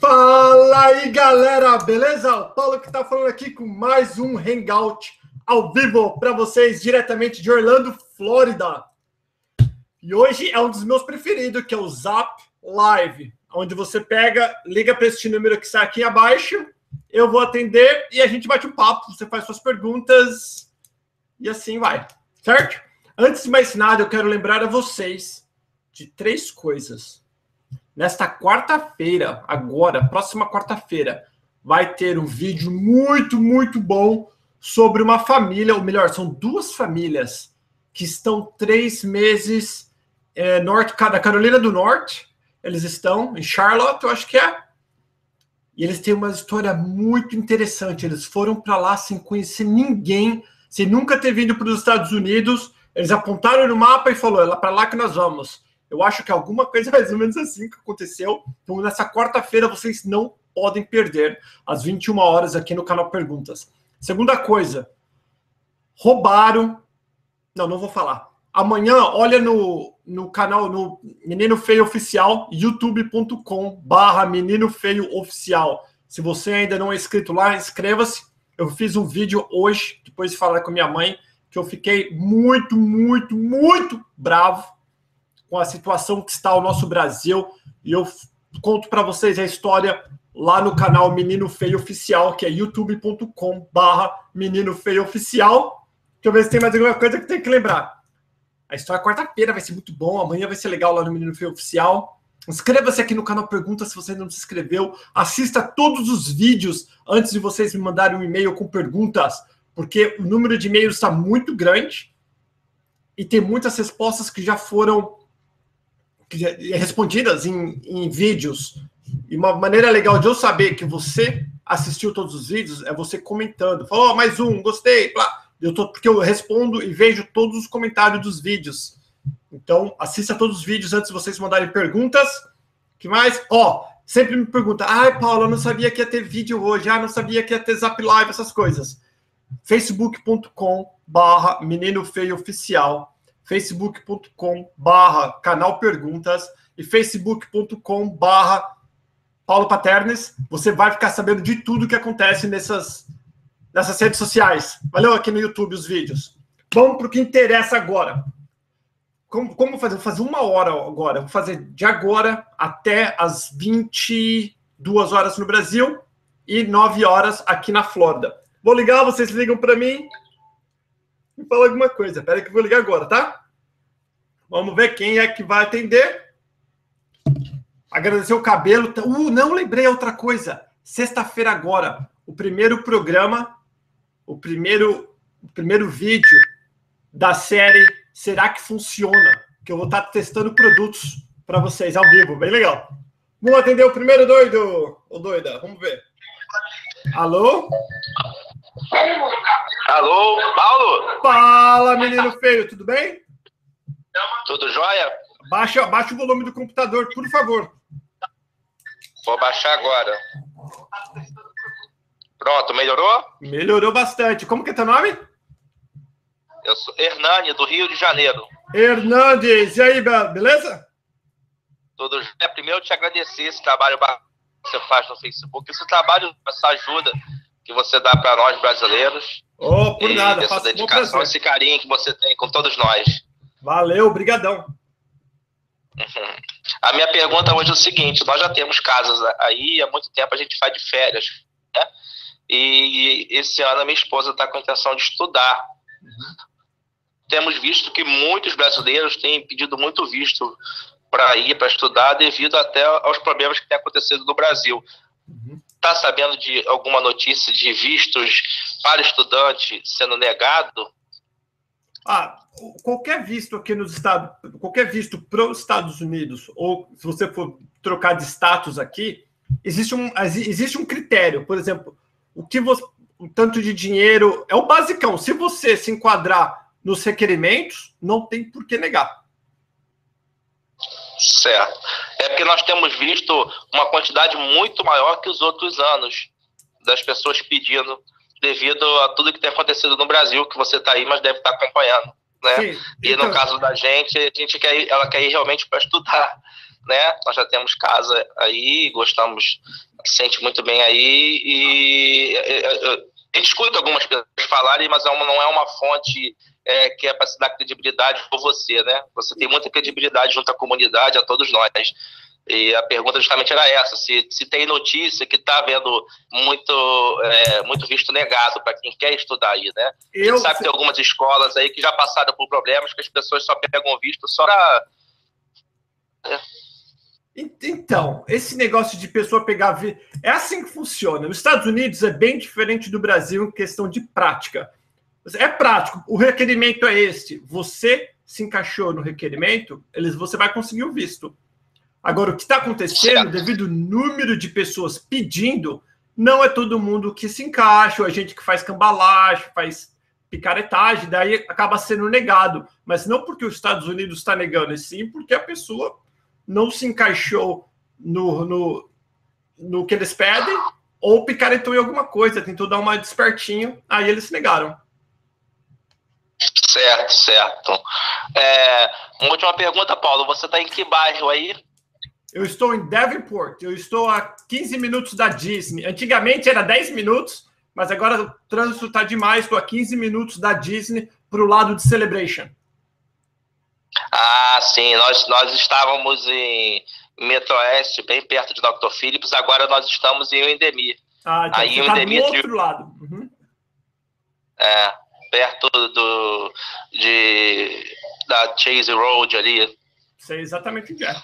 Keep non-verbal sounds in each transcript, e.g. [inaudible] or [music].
Fala aí, galera, beleza? O Paulo que tá falando aqui com mais um Hangout ao vivo para vocês, diretamente de Orlando, Flórida. E hoje é um dos meus preferidos, que é o Zap Live, onde você pega, liga para este número que está aqui abaixo, eu vou atender e a gente bate um papo, você faz suas perguntas e assim vai, certo? Antes de mais nada, eu quero lembrar a vocês de três coisas. Nesta quarta-feira, agora, próxima quarta-feira, vai ter um vídeo muito, muito bom sobre uma família, ou melhor, são duas famílias que estão três meses é, norte, da Carolina do Norte. Eles estão em Charlotte, eu acho que é. E eles têm uma história muito interessante. Eles foram para lá sem conhecer ninguém, sem nunca ter vindo para os Estados Unidos. Eles apontaram no mapa e falou: é para lá que nós vamos. Eu acho que alguma coisa [laughs] mais ou menos assim que aconteceu. Então, nessa quarta-feira, vocês não podem perder, às 21 horas, aqui no canal Perguntas. Segunda coisa, roubaram. Não, não vou falar. Amanhã, olha no, no canal, no Menino Feio Oficial, youtube.com barra Menino Feio Oficial. Se você ainda não é inscrito lá, inscreva-se. Eu fiz um vídeo hoje, depois de falar com minha mãe, que eu fiquei muito, muito, muito bravo com a situação que está o nosso Brasil. E eu conto para vocês a história lá no canal Menino Feio Oficial, que é youtube.com barra Menino Feio Oficial. Deixa eu ver se tem mais alguma coisa que tem que lembrar. A história quarta-feira vai ser muito bom, amanhã vai ser legal lá no Menino Feio Oficial. Inscreva-se aqui no canal Pergunta se você não se inscreveu. Assista todos os vídeos antes de vocês me mandarem um e-mail com perguntas, porque o número de e-mails está muito grande e tem muitas respostas que já foram respondidas em, em vídeos. E uma maneira legal de eu saber que você assistiu todos os vídeos é você comentando. Falou, oh, mais um, gostei. Blá. Eu tô, porque eu respondo e vejo todos os comentários dos vídeos. Então, assista todos os vídeos antes de vocês mandarem perguntas. que mais? Ó, oh, sempre me pergunta, ai, Paulo, eu não sabia que ia ter vídeo hoje, ah, não sabia que ia ter Zap Live, essas coisas. facebook.com barra Menino Feio Oficial facebook.com barra canal perguntas e facebook.com barra Paulo Paternes. Você vai ficar sabendo de tudo que acontece nessas, nessas redes sociais. Valeu aqui no YouTube os vídeos. Vamos para o que interessa agora. Como, como fazer? Vou fazer uma hora agora. Vou fazer de agora até as 22 horas no Brasil e 9 horas aqui na Flórida. Vou ligar, vocês ligam para mim e fala alguma coisa. Espera que eu vou ligar agora, tá? Vamos ver quem é que vai atender. Agradecer o cabelo. Uh, não lembrei outra coisa. Sexta-feira agora, o primeiro programa, o primeiro, o primeiro vídeo da série Será que funciona? Que eu vou estar testando produtos para vocês ao vivo, bem legal. Vamos atender o primeiro doido, ou doida, vamos ver. Alô? Alô, Paulo? Fala, menino feio, tudo bem? Tudo jóia? Baixa, baixa o volume do computador, por favor. Vou baixar agora. Pronto, melhorou? Melhorou bastante. Como que é teu nome? Eu sou Hernani, do Rio de Janeiro. Hernandes, e aí, beleza? Tudo jóia. Primeiro, eu te agradecer esse trabalho que você faz no Facebook, esse trabalho, essa ajuda que você dá para nós brasileiros. Oh, por nada. Essa dedicação, esse carinho que você tem com todos nós. Valeu, brigadão. [laughs] A minha pergunta hoje é o seguinte: nós já temos casas aí há muito tempo, a gente faz de férias, né? E esse ano a minha esposa está com a intenção de estudar. Uhum. Temos visto que muitos brasileiros têm pedido muito visto para ir para estudar devido até aos problemas que têm acontecido no Brasil. Está uhum. sabendo de alguma notícia de vistos para estudante sendo negado? Ah, qualquer visto aqui nos Estados, qualquer visto para os Estados Unidos, ou se você for trocar de status aqui, existe um, existe um critério. Por exemplo, o que você, o tanto de dinheiro é o basicão. Se você se enquadrar nos requerimentos, não tem por que negar. Certo. É porque nós temos visto uma quantidade muito maior que os outros anos das pessoas pedindo devido a tudo que tem acontecido no Brasil, que você está aí, mas deve estar tá acompanhando. né? Sim, e no então caso da gente, a gente quer ir, ela quer ir realmente para estudar, né? Nós já temos casa aí, gostamos, sente muito bem aí e a gente escuta algumas pessoas falarem, mas é não é uma fonte é, que é para se dar credibilidade por você, né? Você tem muita credibilidade junto à comunidade, a todos nós. E a pergunta justamente era essa: se, se tem notícia que está havendo muito, é, muito visto negado para quem quer estudar aí, né? Eu... Sabe que tem algumas escolas aí que já passaram por problemas que as pessoas só pegam visto só para. É. Então, esse negócio de pessoa pegar. É assim que funciona. Nos Estados Unidos é bem diferente do Brasil em questão de prática. É prático. O requerimento é este. Você se encaixou no requerimento, eles, você vai conseguir o visto. Agora, o que está acontecendo, devido ao número de pessoas pedindo, não é todo mundo que se encaixa, ou a gente que faz cambalagem, faz picaretagem, daí acaba sendo negado. Mas não porque os Estados Unidos está negando, e sim porque a pessoa não se encaixou no, no, no que eles pedem, ou picaretou em alguma coisa, tentou dar uma despertinho, aí eles negaram. Certo, certo. É, uma última pergunta, Paulo. Você está em que bairro aí? Eu estou em Davenport. Eu estou a 15 minutos da Disney. Antigamente era 10 minutos, mas agora o trânsito está demais. Estou a 15 minutos da Disney para o lado de Celebration. Ah, sim. Nós, nós estávamos em Metro Oeste, bem perto de Dr. Phillips. Agora nós estamos em Endemir. Ah, então Aí você está do outro lado. Uhum. É, perto do, de, da Chase Road ali. Sei exatamente onde é.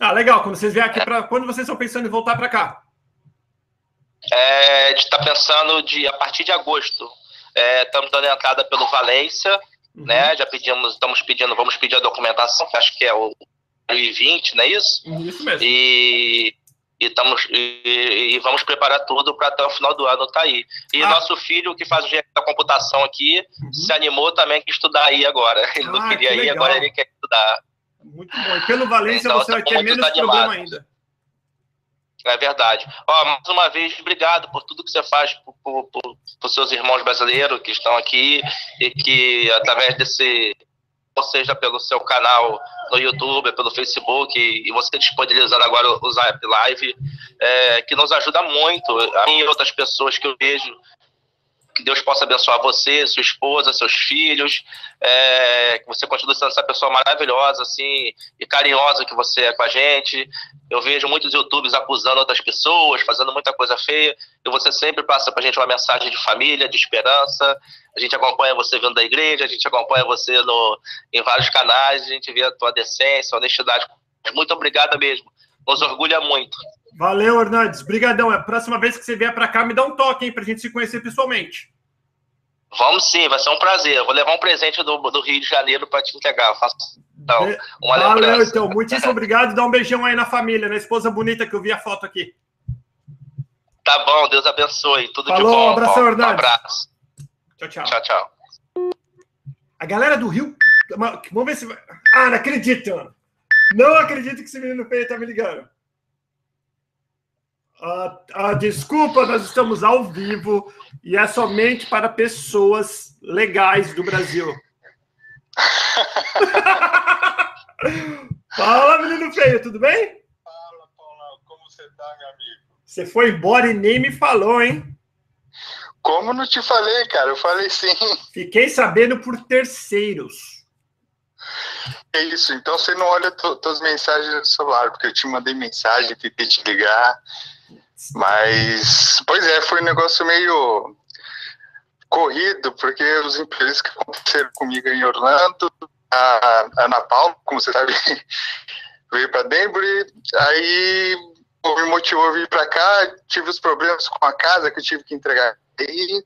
Ah, legal. Quando vocês vierem aqui, é. para quando vocês estão pensando em voltar para cá? É, a gente está pensando de, a partir de agosto. É, estamos dando entrada pelo Valência, Uhum. Né? Já pedimos, estamos pedindo, vamos pedir a documentação, que acho que é o 2020, não é isso? Uhum, isso mesmo. E, e, estamos, e, e vamos preparar tudo para até o final do ano estar tá aí. E ah. nosso filho, que faz o engenharia da computação aqui, uhum. se animou também a estudar aí agora. Ele ah, não queria que ir, agora ele quer estudar. Muito bom. E pelo Valência então, você vai ter menos problema ainda. É verdade. Ó, mais uma vez, obrigado por tudo que você faz por, por, por, por seus irmãos brasileiros que estão aqui e que, através desse, seja, pelo seu canal no YouTube, pelo Facebook, e você disponibilizando agora o Zap Live, é, que nos ajuda muito. A mim e outras pessoas que eu vejo que Deus possa abençoar você, sua esposa, seus filhos, é, que você continue sendo essa pessoa maravilhosa, assim, e carinhosa que você é com a gente. Eu vejo muitos YouTubers acusando outras pessoas, fazendo muita coisa feia, e você sempre passa pra gente uma mensagem de família, de esperança. A gente acompanha você vindo da igreja, a gente acompanha você no, em vários canais, a gente vê a tua decência, a honestidade. Muito obrigada mesmo. Nos orgulha muito. Valeu, Hernandes. Brigadão. A próxima vez que você vier para cá, me dá um toque, hein, pra gente se conhecer pessoalmente. Vamos sim, vai ser um prazer. Eu vou levar um presente do, do Rio de Janeiro para te entregar. faço, então, uma Valeu, lembrança. então. Muitíssimo [laughs] obrigado. Dá um beijão aí na família, na esposa bonita que eu vi a foto aqui. Tá bom, Deus abençoe. Tudo Falou, de bom. Um abraço, Hernandes. Um abraço. Tchau, tchau. Tchau, tchau. A galera do Rio. Vamos ver se. Ah, não acredito. Não acredito que esse menino feio tá me ligando. Ah, ah, desculpa, nós estamos ao vivo e é somente para pessoas legais do Brasil. [laughs] Fala, menino feio, tudo bem? Fala, Paulão, como você tá, meu amigo? Você foi embora e nem me falou, hein? Como não te falei, cara? Eu falei sim. Fiquei sabendo por terceiros. É isso, então você não olha as mensagens no celular, porque eu te mandei mensagem, tentei te ligar. Mas, pois é, foi um negócio meio corrido, porque os imprevistos que aconteceram comigo em Orlando, a Ana Paula, como você sabe, [laughs] veio para Denver, aí me motivou a vir para cá, tive os problemas com a casa que eu tive que entregar e,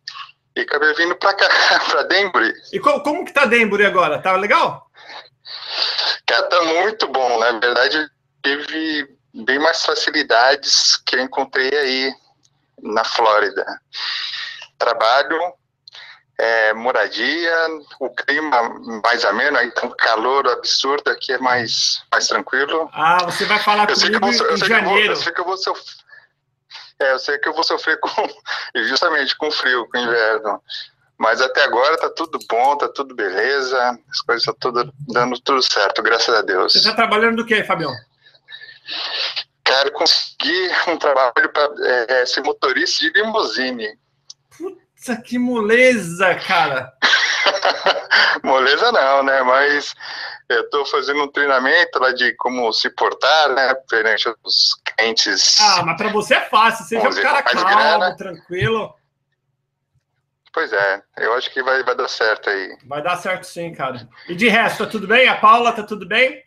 e acabei vindo para cá, [laughs] para Denver. E como, como que tá Denver agora? Tá legal? Cara, tá muito bom, na verdade, teve bem mais facilidades que eu encontrei aí na Flórida. Trabalho, é, moradia, o clima mais ameno, aí tem um calor absurdo, aqui é mais, mais tranquilo. Ah, você vai falar eu comigo vou, em janeiro. eu sei que eu vou sofrer. É, eu sei que eu vou sofrer com, [laughs] justamente com frio, com inverno. Mas até agora tá tudo bom, tá tudo beleza, as coisas estão tudo dando tudo certo, graças a Deus. Você está trabalhando do que, Fabião? Quero conseguir um trabalho para é, ser motorista de limusine. Putz, que moleza, cara! [laughs] moleza não, né? Mas eu estou fazendo um treinamento lá de como se portar, né? Perante os clientes. Ah, mas para você é fácil, seja um cara calmo, grana. tranquilo. Pois é, eu acho que vai, vai dar certo aí. Vai dar certo sim, cara. E de resto, tá tudo bem? A Paula, tá tudo bem?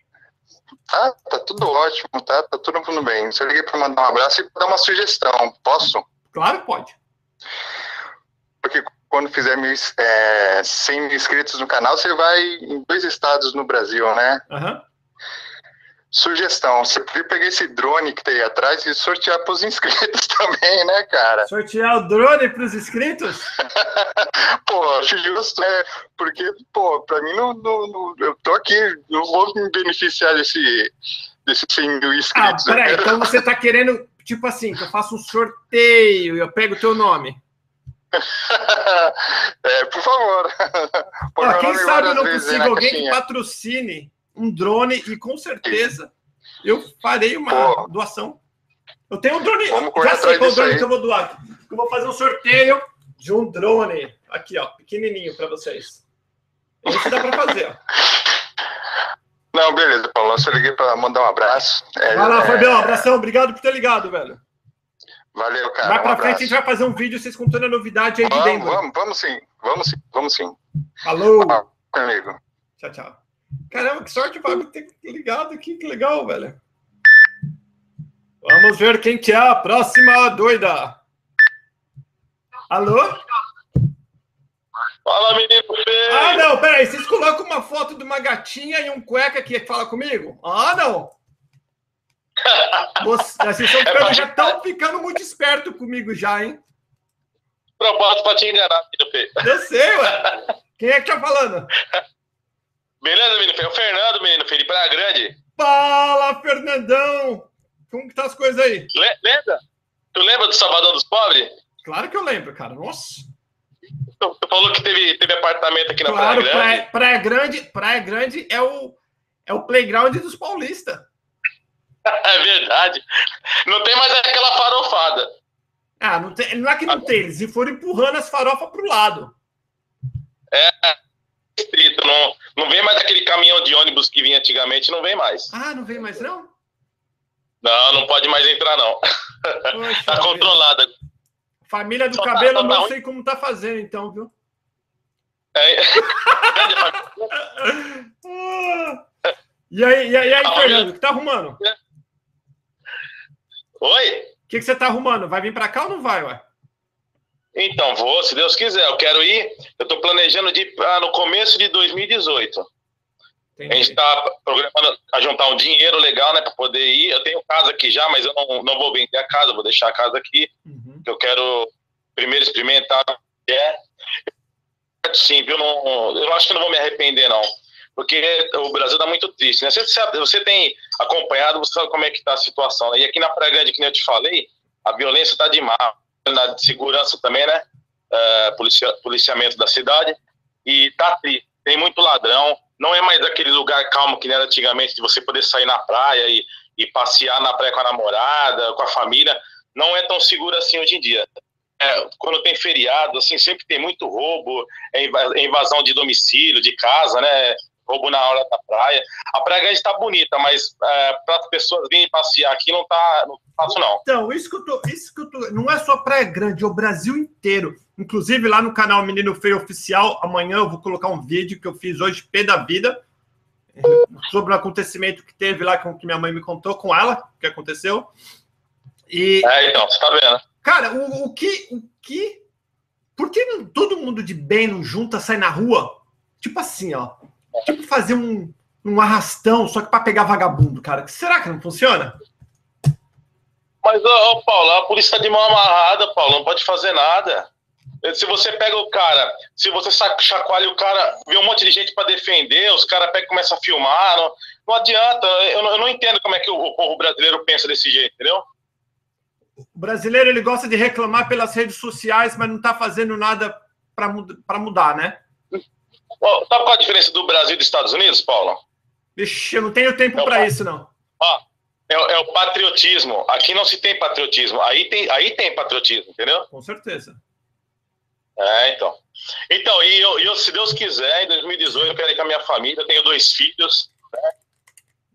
Tá, tá tudo ótimo, tá? Tá tudo, tudo bem. Só liguei para mandar um abraço e dar uma sugestão. Posso? Claro, pode. Porque quando fizer mil, é, 100 mil inscritos no canal, você vai em dois estados no Brasil, né? Uhum. Sugestão, você podia pegar esse drone que tem aí atrás e sortear para os inscritos [laughs] também, né, cara? Sortear o drone para os inscritos? [laughs] pô, acho justo, né? Porque, pô, para mim, não, não, não, eu tô aqui, não vou me beneficiar desse, desses 100 mil inscritos. Ah, peraí, então você tá querendo, tipo assim, que eu faça um sorteio e eu pego o teu nome? [laughs] é, por favor. Ó, quem sabe eu não consigo alguém que patrocine um drone e com certeza eu farei uma Pô. doação. Eu tenho um drone, já sei qual drone aí. que eu vou doar. Eu vou fazer um sorteio de um drone aqui, ó, pequenininho para vocês. Isso dá para fazer, ó. Não, beleza, Paulo. Eu só liguei para mandar um abraço. É, vai lá, é... Fabião, abração. Obrigado por ter ligado, velho. Valeu, cara. Vai pra um frente, a gente vai fazer um vídeo vocês contando a novidade aí vamos, de Denver. Vamos, vamos sim. Vamos sim, vamos sim. Falou. amigo. Tchau, tchau. Caramba, que sorte o Fábio ter ligado aqui, que legal, velho. Vamos ver quem que é a próxima doida. Alô? Fala, menino feio. Ah, não, peraí. Vocês colocam uma foto de uma gatinha e um cueca que fala comigo? Ah, não. [laughs] vocês ficando, é já estão ficando muito esperto comigo já, hein? Propósito pra te enganar, menino feio. Eu sei, ué. [laughs] Quem é que tá falando? [laughs] Beleza, menino? É o Fernando, menino de Praia Grande. Fala, Fernandão! Como que tá as coisas aí? Le lembra? Tu lembra do Salvador dos Pobres? Claro que eu lembro, cara. Nossa. Tu, tu falou que teve, teve apartamento aqui na claro, Praia Grande. Praia, Praia Grande. Praia Grande é o, é o playground dos paulistas. [laughs] é verdade. Não tem mais aquela farofada. Ah, não, tem, não é que não tem. Eles foram empurrando as farofas pro lado. É, Não, não vem mais aquele caminhão de ônibus que vinha antigamente, não vem mais. Ah, não vem mais, não? Não, não pode mais entrar, não. Poxa, tá controlada. Família do Só tá- cabelo, tá, não sei como tá fazendo, então, viu? É. [laughs] e aí, e aí, e aí Fernando, o que tá arrumando? Oi? O que, que você tá arrumando? Vai vir para cá ou não vai, ué? Então, vou, se Deus quiser. Eu quero ir. Eu estou planejando de ir ah, no começo de 2018. Entendi. A gente está programando a juntar um dinheiro legal, né, para poder ir. Eu tenho casa aqui já, mas eu não, não vou vender a casa, vou deixar a casa aqui. Uhum. Eu quero primeiro experimentar. É. Sim, viu? Não, eu acho que não vou me arrepender, não. Porque o Brasil está muito triste, né? Você, você tem acompanhado, você sabe como é que está a situação. Né? E aqui na Praia Grande, que nem eu te falei, a violência está demais na segurança também, né? Uh, policia, policiamento da cidade. E tá triste. Tem muito ladrão. Não é mais aquele lugar calmo que era antigamente, de você poder sair na praia e, e passear na praia com a namorada, com a família. Não é tão seguro assim hoje em dia. É, quando tem feriado, assim, sempre tem muito roubo, é, é invasão de domicílio, de casa, né? Roubo na hora da praia. A Praia Grande está bonita, mas é, para as pessoas virem passear aqui não está não tá fácil, não. Então, isso que eu tô, isso que eu tô, não é só Praia Grande, é o Brasil inteiro. Inclusive, lá no canal Menino Feio Oficial, amanhã eu vou colocar um vídeo que eu fiz hoje, P da Vida, sobre o acontecimento que teve lá, que minha mãe me contou com ela, o que aconteceu. E, é, então, você tá vendo. Cara, o, o que. O que por que todo mundo de bem não junta, sai na rua? Tipo assim, ó. Tipo fazer um, um arrastão, só que para pegar vagabundo, cara. Será que não funciona? Mas, ô, ô Paulo, a polícia tá de mão amarrada, Paulo, não pode fazer nada. Se você pega o cara, se você chacoalha o cara, vê um monte de gente para defender, os caras pegam e começam a filmar, não, não adianta. Eu não, eu não, entendo como é que o, o povo brasileiro pensa desse jeito, entendeu? O brasileiro ele gosta de reclamar pelas redes sociais, mas não está fazendo nada para mudar, né? Sabe qual a diferença do Brasil e dos Estados Unidos, Paulo? Vixe, eu não tenho tempo é para isso, não. É, é, o patriotismo. Aqui não se tem patriotismo. Aí tem, aí tem patriotismo, entendeu? Com certeza. É, então. Então, e eu, eu, se Deus quiser, em 2018 eu quero ir com a minha família. Eu tenho dois filhos, né?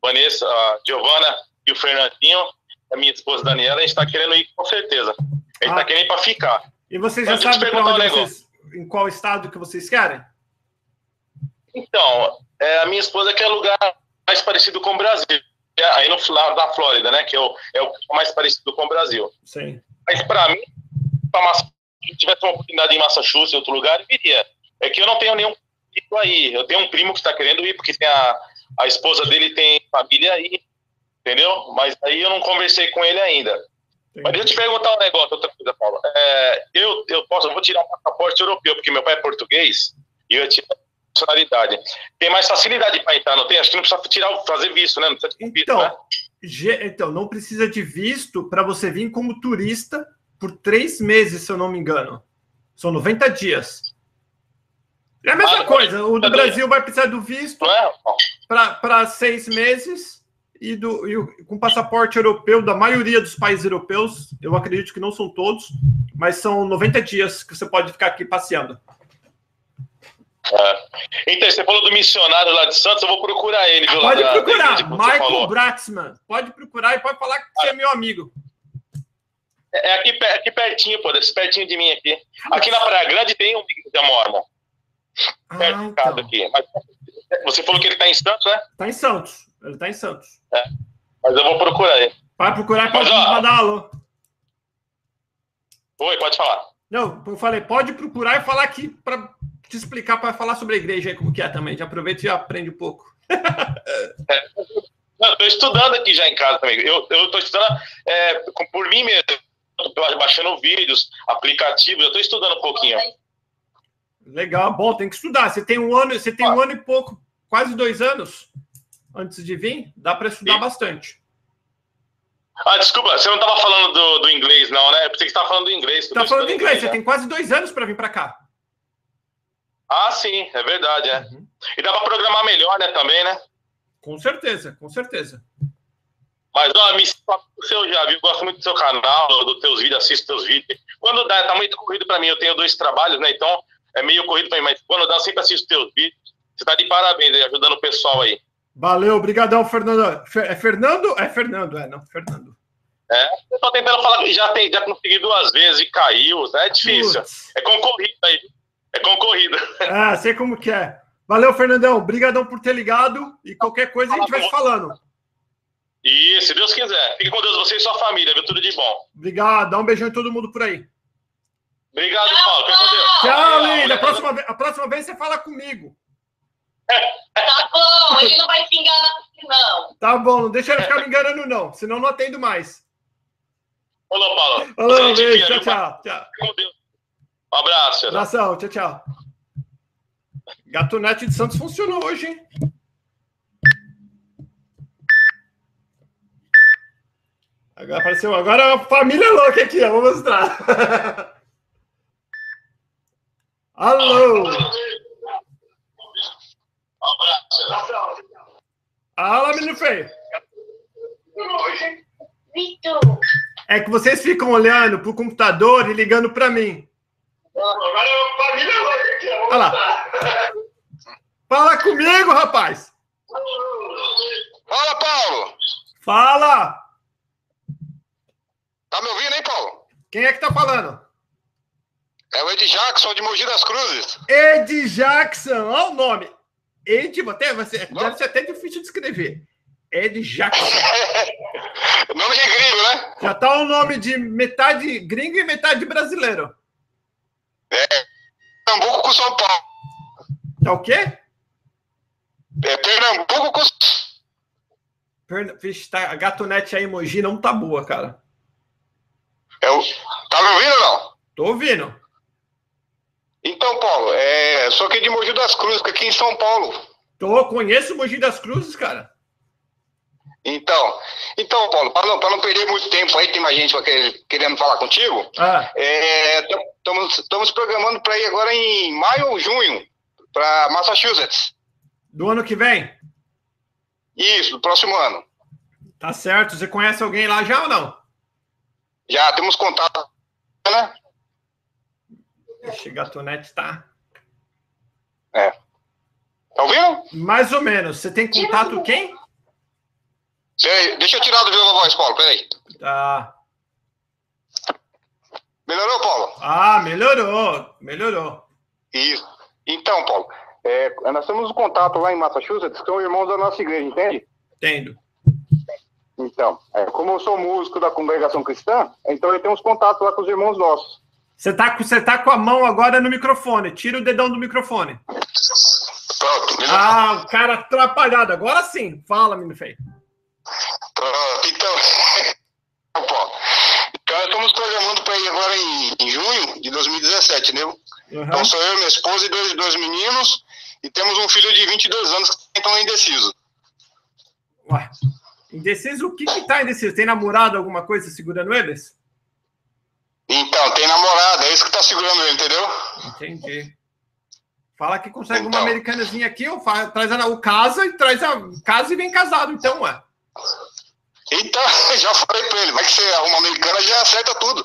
Vanessa, a Giovana e o Fernandinho. A minha esposa Daniela, a gente está querendo ir com certeza. A gente está ah. querendo ir para ficar. E vocês já sabem um vocês, em qual estado que vocês querem? Então, é, a minha esposa quer lugar mais parecido com o Brasil. É, aí no lá da Flórida, né? Que é o, é o mais parecido com o Brasil. Sim. Mas para mim, se tivesse uma oportunidade em Massachusetts, em outro lugar, eu iria. É que eu não tenho nenhum primo aí. Eu tenho um primo que está querendo ir, porque tem a, a esposa dele tem família aí, entendeu? Mas aí eu não conversei com ele ainda. Sim. Mas deixa eu te perguntar um negócio, outra coisa, Paulo. É, eu, eu posso, eu vou tirar um passaporte europeu, porque meu pai é português, e eu tinha nacionalidade. Tem mais facilidade para entrar, não tem? Acho que não precisa tirar, fazer visto, né? Não precisa de visto, então, né? então, não precisa de visto para você vir como turista por três meses, se eu não me engano. São 90 dias. É a mesma ah, coisa. O do Brasil vai precisar do visto é? para seis meses e, do, e com passaporte europeu da maioria dos países europeus. Eu acredito que não são todos, mas são 90 dias que você pode ficar aqui passeando. É. Então, você falou do missionário lá de Santos, eu vou procurar ele. Viu, pode procurar, da, Michael Braxman. Pode procurar e pode falar que você é meu amigo. É, é aqui, aqui pertinho, pô, desse pertinho de mim aqui. Aqui na Praia Grande tem um igreja mormon. Ah, perto então. aqui. Mas você falou que ele está em Santos, né? Está em Santos. Ele está em Santos. É. Mas eu vou procurar ele. Vai procurar e pode Mas, mandar alô. Oi, pode falar. Não, eu falei, pode procurar e falar aqui para te explicar, para falar sobre a igreja aí, como que é também. Já aproveita e aprende um pouco. [laughs] é. Estou estudando aqui já em casa também. Eu estou estudando é, por mim mesmo baixando vídeos, aplicativos, eu estou estudando um pouquinho. Legal, bom, tem que estudar. Você tem um ano, você tem um ano e pouco, quase dois anos antes de vir, dá para estudar bastante. Ah, desculpa, você não estava falando do, do, inglês, não, né? Eu pensei que você estava falando do inglês. Está falando do inglês, inglês você né? tem quase dois anos para vir para cá. Ah, sim, é verdade, é. Uhum. E dá para programar melhor, né, também, né? Com certeza, com certeza. Mas, ó, me o seu já viu, gosto muito do seu canal, dos teus vídeos, assisto teus vídeos. Quando dá, tá muito corrido para mim, eu tenho dois trabalhos, né? Então, é meio corrido para mim, mas quando dá, eu sempre assisto teus vídeos. Você tá de parabéns aí, ajudando o pessoal aí. Valeu, obrigadão, Fernando. É Fernando? É Fernando, é, não, Fernando. É, eu tô tentando falar, já, tem, já consegui duas vezes e caiu, é difícil. Putz. É concorrido aí, é concorrido. [laughs] Ah, sei como que é. Valeu, Fernandão, obrigadão por ter ligado e qualquer coisa a gente vai se falando. E se Deus quiser. Fique com Deus, você e sua família, viu? Tudo de bom. Obrigado. Dá um beijão em todo mundo por aí. Obrigado, Paulo. Fique com Deus. Tchau, linda. A próxima, vez, a próxima vez você fala comigo. Tá bom, ele não vai se enganar não. Tá bom, não deixa ele ficar me enganando, não. Senão não atendo mais. Falou, Paulo. Falou, beijo. Tchau, tchau. tchau. Um abraço. Abração. Tchau, tchau. Gatonete de Santos funcionou hoje, hein? Agora apareceu. Agora é uma família louca aqui, ó. Vou mostrar. [laughs] Alô! Alô, menino feio. Vitor. É que vocês ficam olhando pro computador e ligando para mim. Agora é família. Olha lá. Fala comigo, rapaz. Fala, Paulo. Fala. Tá me ouvindo, hein, Paulo? Quem é que tá falando? É o Ed Jackson de Mogi das Cruzes. Ed Jackson, olha o nome. Ed, até, você, deve ser até difícil de escrever. Ed Jackson. [laughs] nome de gringo, né? Já tá o nome de metade gringo e metade brasileiro. É. Pernambuco com São Paulo. Tá o quê? É Pernambuco com. Pern... Vixe, tá, a gatonete aí, Mogi, não tá boa, cara. Eu... Tá me ouvindo ou não? Tô ouvindo. Então, Paulo, é... sou aqui de Mogi das Cruzes, aqui em São Paulo. Tô, conheço Mogi das Cruzes, cara. Então, então Paulo, para não, não perder muito tempo aí, tem mais gente querendo falar contigo. Ah, Estamos programando para ir agora em maio ou junho, para Massachusetts. do ano que vem? Isso, do próximo ano. Tá certo. Você conhece alguém lá já ou não? Já temos contato, né? Ixi, Gatonete tá. Tá ouvindo? Mais ou menos. Você tem contato quem? Peraí, deixa eu tirar do viva voz, Paulo, peraí. Tá. Melhorou, Paulo? Ah, melhorou. Melhorou. Isso. Então, Paulo, é, nós temos um contato lá em Massachusetts, que são irmãos da nossa igreja, entende? Entendo. Então, é, como eu sou músico da congregação cristã, então eu tenho uns contatos lá com os irmãos nossos. Você tá, com- você tá com a mão agora no microfone. Tira o dedão do microfone. Pronto. Ah, o cara atrapalhado. Agora sim. Fala, menino feio. Pronto, então. [laughs] Paulo. Então, estamos programando para ir agora em, em junho de 2017, né? Uhum. Então, sou eu, minha esposa e dois, dois meninos, e temos um filho de 22 anos que está indeciso. Ué, indeciso, o que que tá indeciso? Tem namorado, alguma coisa segurando eles? Então, tem namorada, é isso que tá segurando ele, entendeu? Entendi. Fala que consegue uma Então. americanazinha aqui, ou fa- traz a, o casa e traz a casa e vem casado, então, ué. Então, [laughs] já falei pra ele, vai que você arruma americana, já acerta tudo.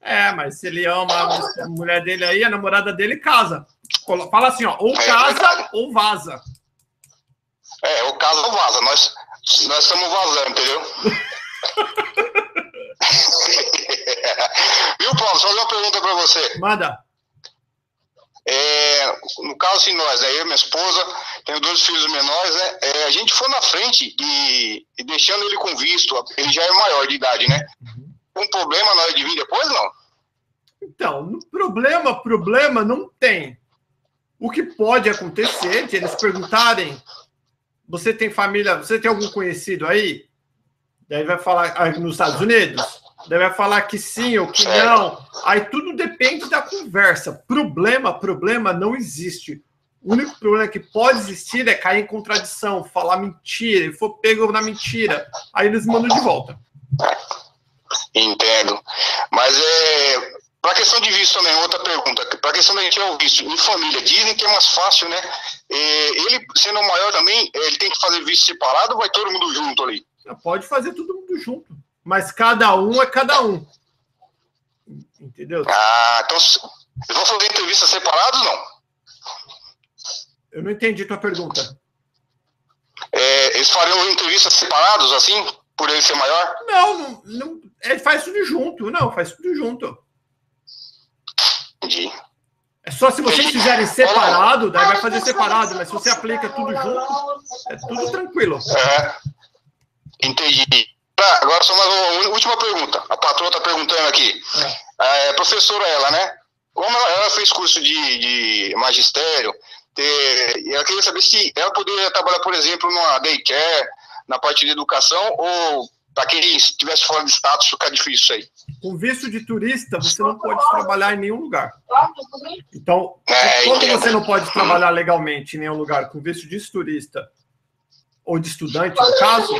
É, mas se ele ama a mulher dele aí, a namorada dele casa. Fala assim, ó, ou É casa verdade. ou vaza. É, o caso não vaza, nós, nós estamos vazando, entendeu? [laughs] [laughs] Viu, Paulo? Só uma pergunta pra você. Manda. É, no caso, assim, nós, né, eu e minha esposa, tenho dois filhos menores, né? é, a gente foi na frente e, e deixando ele com visto, ele já é maior de idade, né? Um problema na hora de vir depois, não? Então, problema, problema não tem. O que pode acontecer de eles perguntarem: você tem família, você tem algum conhecido aí? Daí vai falar ah, nos Estados Unidos? Daí vai falar que sim ou que não. Aí tudo depende da conversa. Problema, problema não existe. O único problema que pode existir é cair em contradição, falar mentira, e for pego na mentira. Aí eles mandam de volta. Entendo. Mas é. Para questão de visto também, outra pergunta. Para questão da gente tirar o visto em família, dizem que é mais fácil, né? É, ele, sendo maior também, ele tem que fazer visto separado ou vai todo mundo junto ali? Pode fazer todo mundo junto. Mas cada um é cada um. Entendeu? Ah, então. Eles vão fazer entrevistas separados não? Eu não entendi tua pergunta. É, eles fariam entrevistas separados, assim, por ele ser maior? Não, não, não ele faz tudo junto. Não, faz tudo junto. Entendi. É só se vocês fizerem separado, daí vai fazer separado. Mas se você aplica tudo junto, é tudo tranquilo. É. Entendi. Tá, agora só mais uma última pergunta. A patroa está perguntando aqui. É, professora ela, né? Como ela, ela fez curso de, de magistério, ter- ela queria saber se ela poderia trabalhar, por exemplo, numa daycare, na parte de educação, ou para quem estivesse fora de status ficar difícil isso aí. Com visto de turista, você não pode trabalhar em nenhum lugar. Então, É, como entendo. você não pode trabalhar legalmente em nenhum lugar com visto de turista ou de estudante, no caso,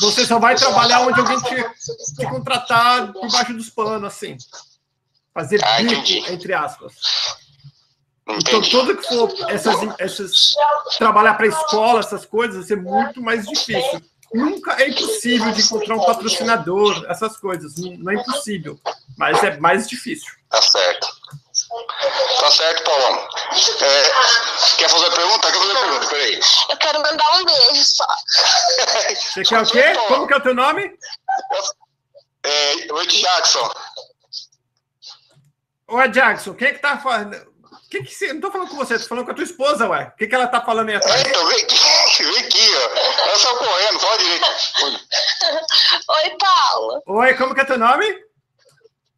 você só vai trabalhar onde alguém te, te contratar por baixo dos panos, assim. Fazer Ah, bico, entre aspas. Então, tudo que for essas, essas trabalhar para escola, essas coisas, vai ser muito mais difícil. Nunca é impossível de encontrar um patrocinador, essas coisas. Não, não é impossível, mas é mais difícil. Tá certo. Tá certo, Paulão. É, quer fazer a pergunta? Quer fazer a pergunta? Peraí. Eu quero mandar um beijo só. Você quer o quê? Como que é o teu nome? É, oi, Jackson. Ué, Jackson, quem é que tá falando? Que que você... Não tô falando com você, tô falando com a tua esposa, ué. O que, que ela tá falando aí atrás? Então, vem aqui, [laughs] vem aqui, ó. Ela saiu correndo, fala direito. Oi, Paulo. Oi, como que é teu nome?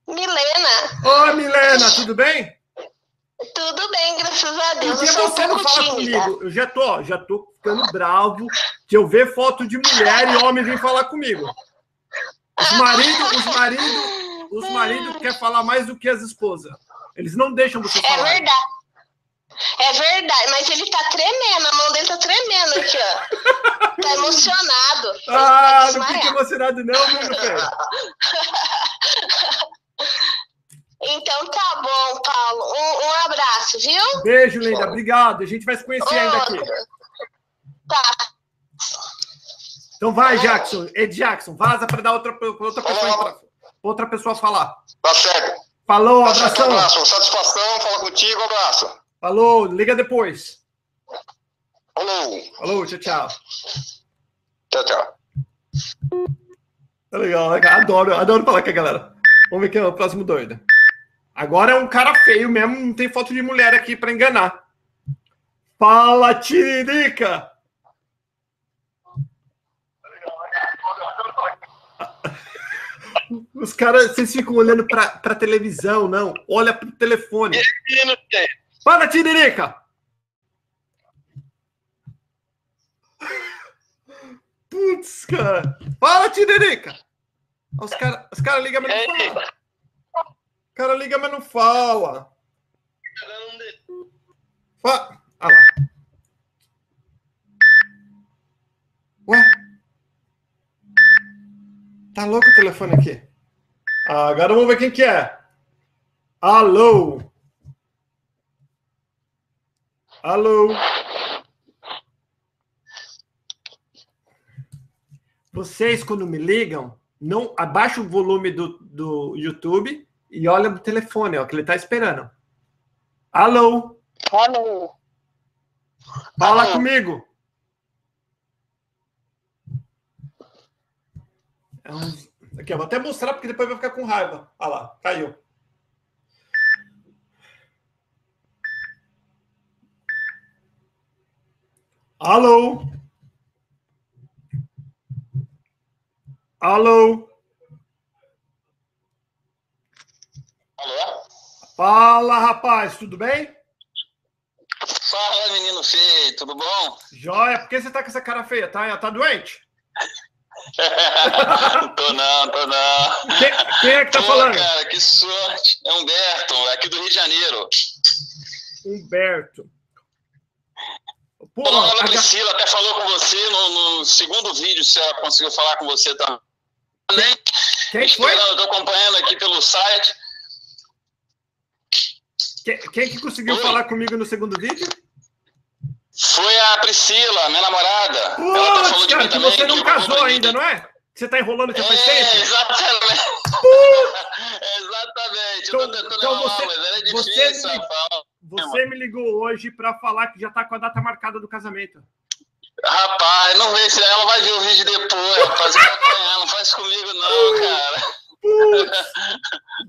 Milena. Ô, Milena, tudo bem? Tudo bem, graças a Por Deus. que Eu sou um você não fala tímida. comigo? Eu já tô, já tô ficando bravo de eu ver foto de mulher e homem vir falar comigo. Os maridos, os maridos, os maridos querem falar mais do que as esposas. Eles não deixam você É falar. verdade. É verdade, mas ele tá tremendo, a mão dele tá tremendo aqui, ó. [laughs] Tá emocionado. Ah, não fica emocionado não, meu [laughs] filho? Então tá bom, Paulo. Um, um abraço, viu? Beijo, linda. Obrigado. A gente vai se conhecer ainda aqui. Tá. Então vai, Jackson. Ed Jackson, vaza para dar outra, outra pessoa outra pessoa falar. Tá certo. Falou, Tá certo, abração. abraço. Satisfação, fala contigo, abraço. Falou, liga depois. Falou. Falou, tchau, tchau. Tchau, tchau. Tá legal, cara? Adoro, adoro falar com a galera. Vamos ver quem é o próximo doido. Agora é um cara feio mesmo, não tem foto de mulher aqui pra enganar. Fala, Tiririca! [laughs] Os caras, vocês ficam olhando pra, pra televisão, não. Olha pro telefone. É? Fala, Tiririca! Putz, cara. Fala, Tiririca! Os caras os cara ligam, Ei. fala. O cara liga, mas não fala. Fa... Ah lá. Ué? Tá louco o telefone aqui? Ah, agora vamos ver quem que é. Alô? Alô? Vocês, quando me ligam, não abaixa o volume do, do YouTube e olha no telefone, ó, que ele tá esperando. Alô? Alô. Fala Alô? comigo. É Aqui, eu vou até mostrar, porque depois vai ficar com raiva. Olha lá, caiu. Alô? Alô? Fala, rapaz, tudo bem? Fala, menino feio, tudo bom? Joia, por que você tá com essa cara feia? Tá, tá doente? [laughs] tô não, tô não. Quem, quem é que tá Pô, falando? cara, que sorte. É Humberto, aqui do Rio de Janeiro. Humberto. Pô, a Priscila até falou com você no, no segundo vídeo, se ela conseguiu falar com você também. quem foi? Esperando, eu tô acompanhando aqui pelo site. Quem, quem que conseguiu Oi. falar comigo no segundo vídeo? Foi a Priscila, minha namorada. ela Putz, falou de cara, que também. você não casou ainda, não é? Você tá enrolando já faz É, tempo? exatamente. [laughs] exatamente. Então- então você- você me- rapaz. Você me ligou hoje pra falar que já tá com a data marcada do casamento. Rapaz, não vê se ela vai ver o vídeo depois, rapaz. Eu tô apanhando, não faz comigo não, [laughs] cara. Putz,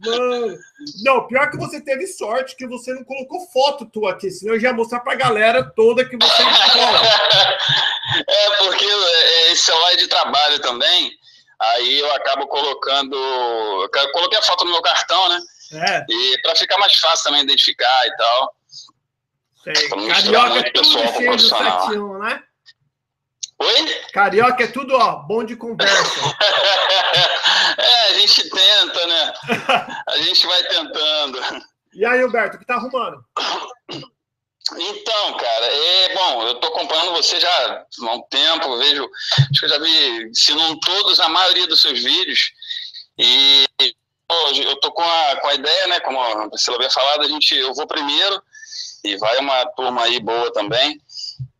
mano. Não, pior que você teve sorte que você não colocou foto tua aqui, senão eu já ia mostrar pra galera toda que você. É, porque é, esse celular é de trabalho também. Aí eu acabo colocando. Eu coloquei a foto no meu cartão, né? É, E pra ficar mais fácil também identificar e tal. sei. Carioca é muito tudo cheio do. 71, né? Oi? Carioca é tudo, ó, bom de conversa. [laughs] é, a gente tenta, né? A gente vai tentando. E aí, Humberto, o que tá arrumando? Então, cara, é bom, eu tô acompanhando você já há um tempo, vejo, acho que eu já vi, se não todos, a maioria dos seus vídeos. E hoje eu tô com a, com a ideia, né? Como a Priscila havia falado, a gente, eu vou primeiro e vai uma turma aí boa também.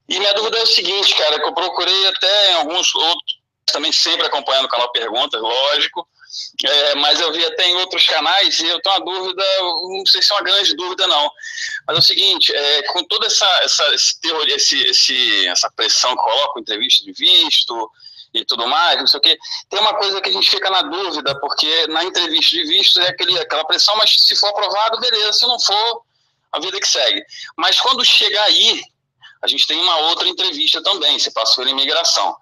E minha dúvida é o seguinte, cara, que eu procurei até em alguns outros, também sempre acompanhando o canal Perguntas, lógico. É, mas eu vi até em outros canais e eu tenho uma dúvida, não sei se é uma grande dúvida não, mas é o seguinte, é, com toda essa, essa, esse esse, esse, essa pressão que coloca entrevista de visto e tudo mais, não sei o quê, tem uma coisa que a gente fica na dúvida, porque na entrevista de visto é aquele, aquela pressão, mas se for aprovado, beleza, se não for, a vida que segue. Mas quando chegar aí, a gente tem uma outra entrevista também, se passa pela imigração.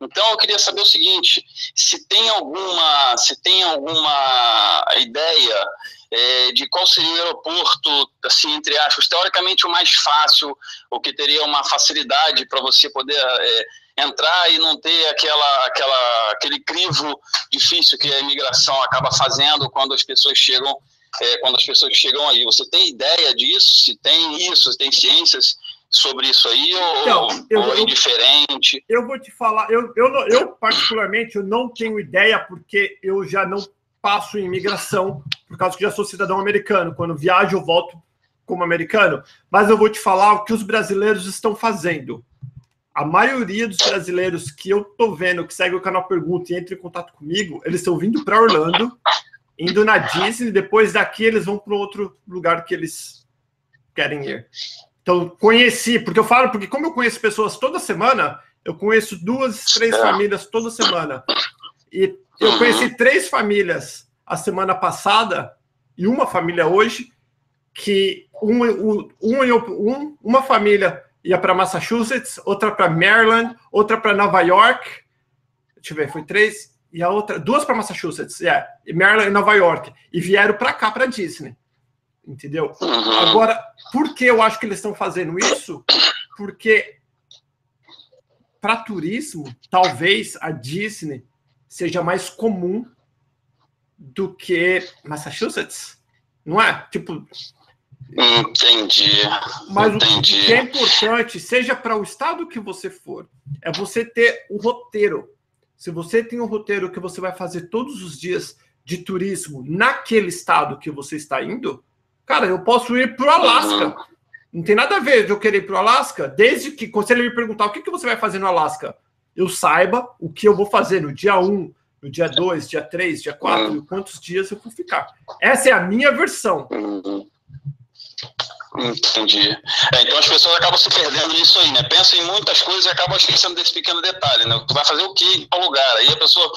Então eu queria saber o seguinte, se tem alguma, se tem alguma ideia é, de qual seria o aeroporto, assim, entre aspas, teoricamente o mais fácil, ou que teria uma facilidade para você poder é, entrar e não ter aquela, aquela, aquele crivo difícil que a imigração acaba fazendo quando as pessoas chegam é, quando as pessoas chegam aí. Você tem ideia disso? Se tem isso, se tem ciências sobre isso aí ou, então, eu, ou é indiferente? Eu, eu, vou te falar, eu, eu, eu particularmente eu não tenho ideia porque eu já não passo em imigração por causa que já sou cidadão americano. Quando viajo, eu volto como americano. Mas eu vou te falar o que os brasileiros estão fazendo. A maioria dos brasileiros que eu tô vendo, que segue o canal Pergunta e entra em contato comigo, eles estão vindo para Orlando, indo na Disney, depois daqui eles vão para outro lugar que eles querem ir. Então, conheci, porque eu falo, porque como eu conheço pessoas toda semana, eu conheço duas, três é. famílias toda semana. E eu conheci três famílias a semana passada e uma família hoje, que um, um, um uma família ia para Massachusetts, outra para Maryland, outra para Nova York. Deixa eu ver, foi três e a outra, duas para Massachusetts, é, yeah, Maryland e Nova York, e vieram para cá para Disney. Entendeu? Uhum. Agora, por que eu acho que eles estão fazendo isso? Porque para turismo, talvez a Disney seja mais comum do que Massachusetts, não é? Tipo. Entendi. Mas Entendi. o que é importante, seja para o estado que você for, é você ter o roteiro. Se você tem um roteiro que você vai fazer todos os dias de turismo naquele estado que você está indo, cara, eu posso ir para o Alasca. Uhum. Não tem nada a ver de eu querer ir para o Alasca, desde que, quando ele me perguntar o que, que você vai fazer no Alasca, eu saiba o que eu vou fazer no dia 1, no dia 2, dia 3, dia 4, uhum. quantos dias eu vou ficar. Essa é a minha versão. Uhum. Entendi. É, então as pessoas acabam se perdendo nisso aí, né? Pensam em muitas coisas e acabam esquecendo desse pequeno detalhe, né? Tu vai fazer o quê em qual lugar? Aí a pessoa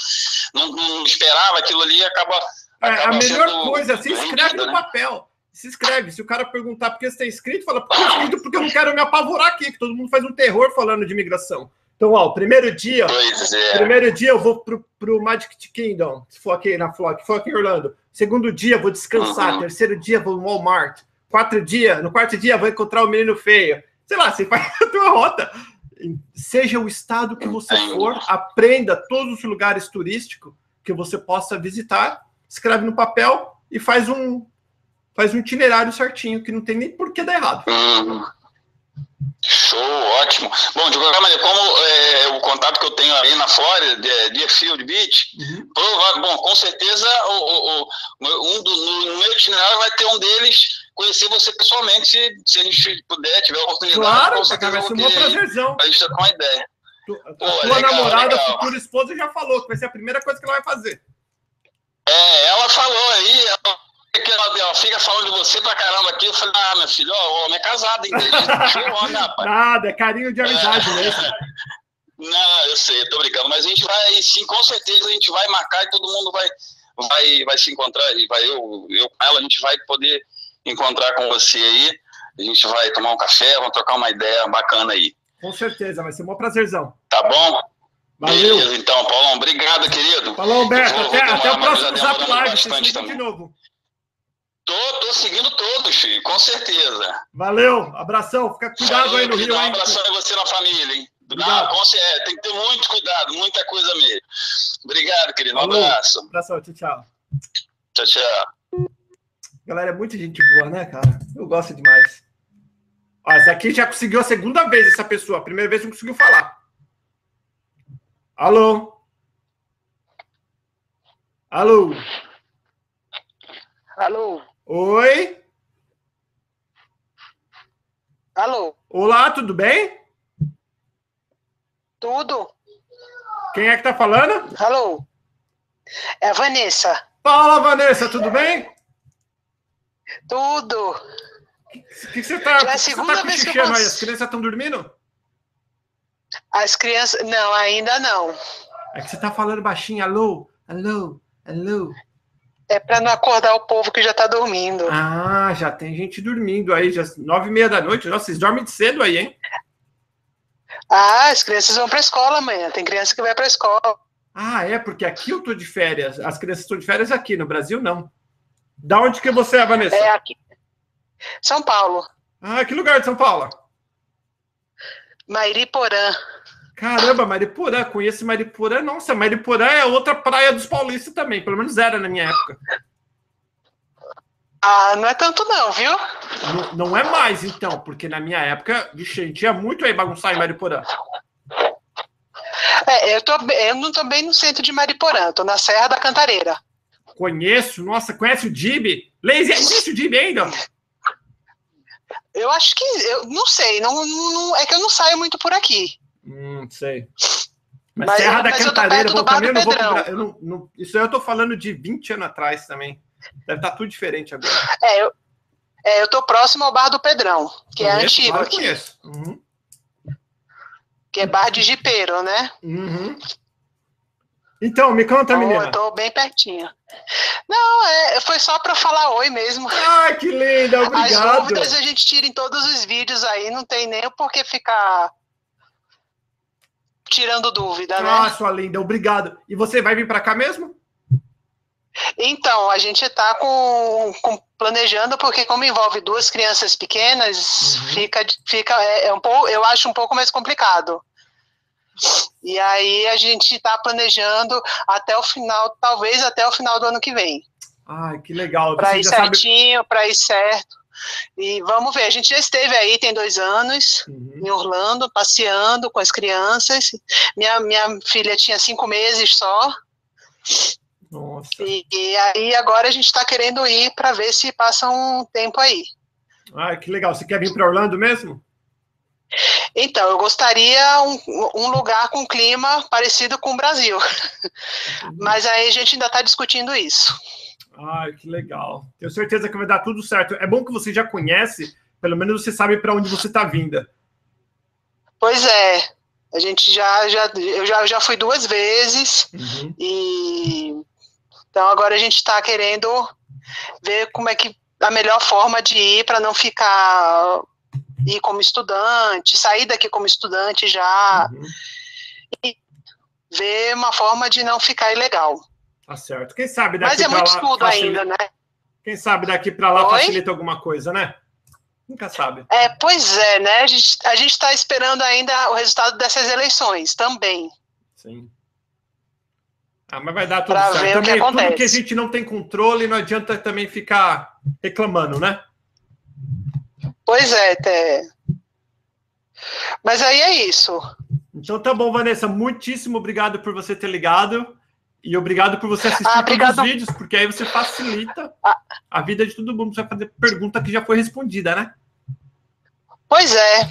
não, não esperava aquilo ali e acaba. É, acaba a melhor coisa, se escreve no né? papel. Se inscreve. Se o cara perguntar por que você está inscrito, fala, porque eu inscrito porque eu não quero me apavorar aqui, que todo mundo faz um terror falando de imigração. Então, ó, o primeiro dia. É. Primeiro dia eu vou pro, pro Magic Kingdom, se for aqui na Flórida, se for aqui em Orlando. Segundo dia vou descansar. Uhum. Terceiro dia vou no Walmart. Quatro dias, no quarto dia vou encontrar o menino feio. Sei lá, você faz [laughs] a tua rota. Seja o estado que você for, aprenda todos os lugares turísticos que você possa visitar, escreve no papel e faz um faz um itinerário certinho, que não tem nem por que dar errado. Uhum. Show, ótimo. Bom, de qualquer maneira, como é, o contato que eu tenho aí na Flórida, de Deerfield Beach, uhum. provável, bom, com certeza o, o, o um do, no, no, meu itinerário vai ter um deles conhecer você pessoalmente, se, se a gente puder, tiver a oportunidade. Claro, com certeza vai ser um prazerzão. Pra gente trocar uma ideia. Tu, a Pô, tua legal, namorada, legal. futura esposa, já falou que vai ser a primeira coisa que ela vai fazer. É, ela falou aí, ela que ela, ela, fica falando de você pra caramba aqui. Eu falei, ah, meu filho, ó, o homem é casado, hein? Nada, é carinho de amizade é. mesmo. Não, eu sei, eu tô brincando, mas a gente vai, sim, com certeza a gente vai marcar e todo mundo vai, vai, vai se encontrar, e vai eu, eu com ela, a gente vai poder encontrar com você aí, a gente vai tomar um café, vamos trocar uma ideia bacana aí. Com certeza, vai ser um prazerzão. Tá bom? Valeu. Beleza, então, Paulão, obrigado, querido. Falou, Humberto, vou, até, vou até o próximo Zap Live, de novo. Tô, tô seguindo todos, filho, com certeza. Valeu, abração, fica cuidado aí no Rio. Um abração a você na família, hein? Obrigado. com certeza, tem que ter muito cuidado, muita coisa mesmo. Obrigado, querido. Um abraço. Abração, tchau, tchau. Tchau, tchau. Galera, é muita gente boa, né, cara? Eu gosto demais. Ó, essa aqui já conseguiu a segunda vez, essa pessoa. A primeira vez não conseguiu falar. Alô? Alô? Alô? Oi? Alô? Olá, tudo bem? Tudo. Quem é que tá falando? Alô? É a Vanessa. Fala, Vanessa, tudo bem? Tudo. O que, você tá, Já é a segunda você tá vez que eu aí? As crianças estão dormindo? As crianças. Não, ainda não. É que você tá falando baixinho, alô, alô, alô. É para não acordar o povo que já está dormindo. Ah, já tem gente dormindo aí, já nove e meia da noite. Nossa, vocês dormem de cedo aí, hein? Ah, as crianças vão para a escola amanhã. Tem criança que vai para a escola. Ah, é, porque aqui eu tô de férias. As crianças estão de férias aqui, no Brasil não. Da onde que você é, Vanessa? É aqui. São Paulo. Ah, que lugar de São Paulo? Mairiporã. Caramba, Mariporã, conheço Mariporã. Nossa, Mariporã é outra praia dos paulistas também, pelo menos era na minha época. Ah, não é tanto não, viu? Não, não é mais, então, porque na minha época, vixe, a gente ia muito aí bagunçar em Mariporã. É, eu, tô, eu não tô bem no centro de Mariporã, tô na Serra da Cantareira. Conheço, nossa, conhece o Dib? Lazy, existe o Dib ainda? Eu acho que, eu não sei, não, não, é que eu não saio muito por aqui. Hum, sei. Mas, Mas- Serra da mas eu tô Cantareira, perto do bom, Bar eu do Pedrão. Eu não- não- Isso aí eu tô falando de 20 anos atrás também. Deve estar tudo diferente agora. É, eu, é, eu tô próximo ao Bar do Pedrão, que é Conheço, antigo claro aqui, conheço. Uhum, que é bar de jipeiro, né? uhum. Então, me conta, Então, menina. eu tô bem pertinho. Não, é, foi só pra falar oi mesmo. Ai, que linda, As obrigado. dúvidas a gente tira em todos os vídeos aí, não tem nem o porquê ficar tirando dúvida, né? Ah, sua linda, obrigado. E você vai vir pra cá mesmo? Então, a gente está com, com- planejando, porque como envolve duas crianças pequenas, Uhum. fica, fica é, é um pouco, eu acho um pouco mais complicado. E aí a gente está planejando até o final, talvez até o final do ano que vem, Ai, que legal. para ir já sabe... certinho, para ir certo. E vamos ver, a gente já esteve aí tem dois anos, Uhum. em Orlando, passeando com as crianças. Minha, minha filha tinha cinco meses só. Nossa. E, e aí agora a gente está querendo ir para ver se passa um tempo aí. Ai, que legal. Você quer vir para Orlando mesmo? Então, eu gostaria um, um lugar com clima parecido com o Brasil. Mas aí a gente ainda está discutindo isso. Ai, que legal. Tenho certeza que vai dar tudo certo. É bom que você já conhece, pelo menos você sabe para onde você está vinda. Pois é, a gente já, já, eu já, já fui duas vezes Uhum. e então agora a gente está querendo ver como é que a melhor forma de ir para não ficar ir como estudante, sair daqui como estudante já, Uhum. ver uma forma de não ficar ilegal. Tá certo. Quem sabe daqui Mas é muito lá estudo facilita- ainda, né? Quem sabe daqui para lá Oi? facilita alguma coisa, né? Nunca sabe. É, pois é, né? A gente a está esperando ainda o resultado dessas eleições também. Sim. Ah, mas vai dar tudo Pra certo. ver o que Também, tudo acontece. que a gente não tem controle, não adianta também ficar reclamando, né? Pois é, Té. Mas aí é isso. Então tá bom, Vanessa. Muitíssimo obrigado por você ter ligado. E obrigado por você assistir Ah, todos os vídeos, porque aí você facilita Ah. a vida de todo mundo. Você vai fazer pergunta que já foi respondida, né? Pois é.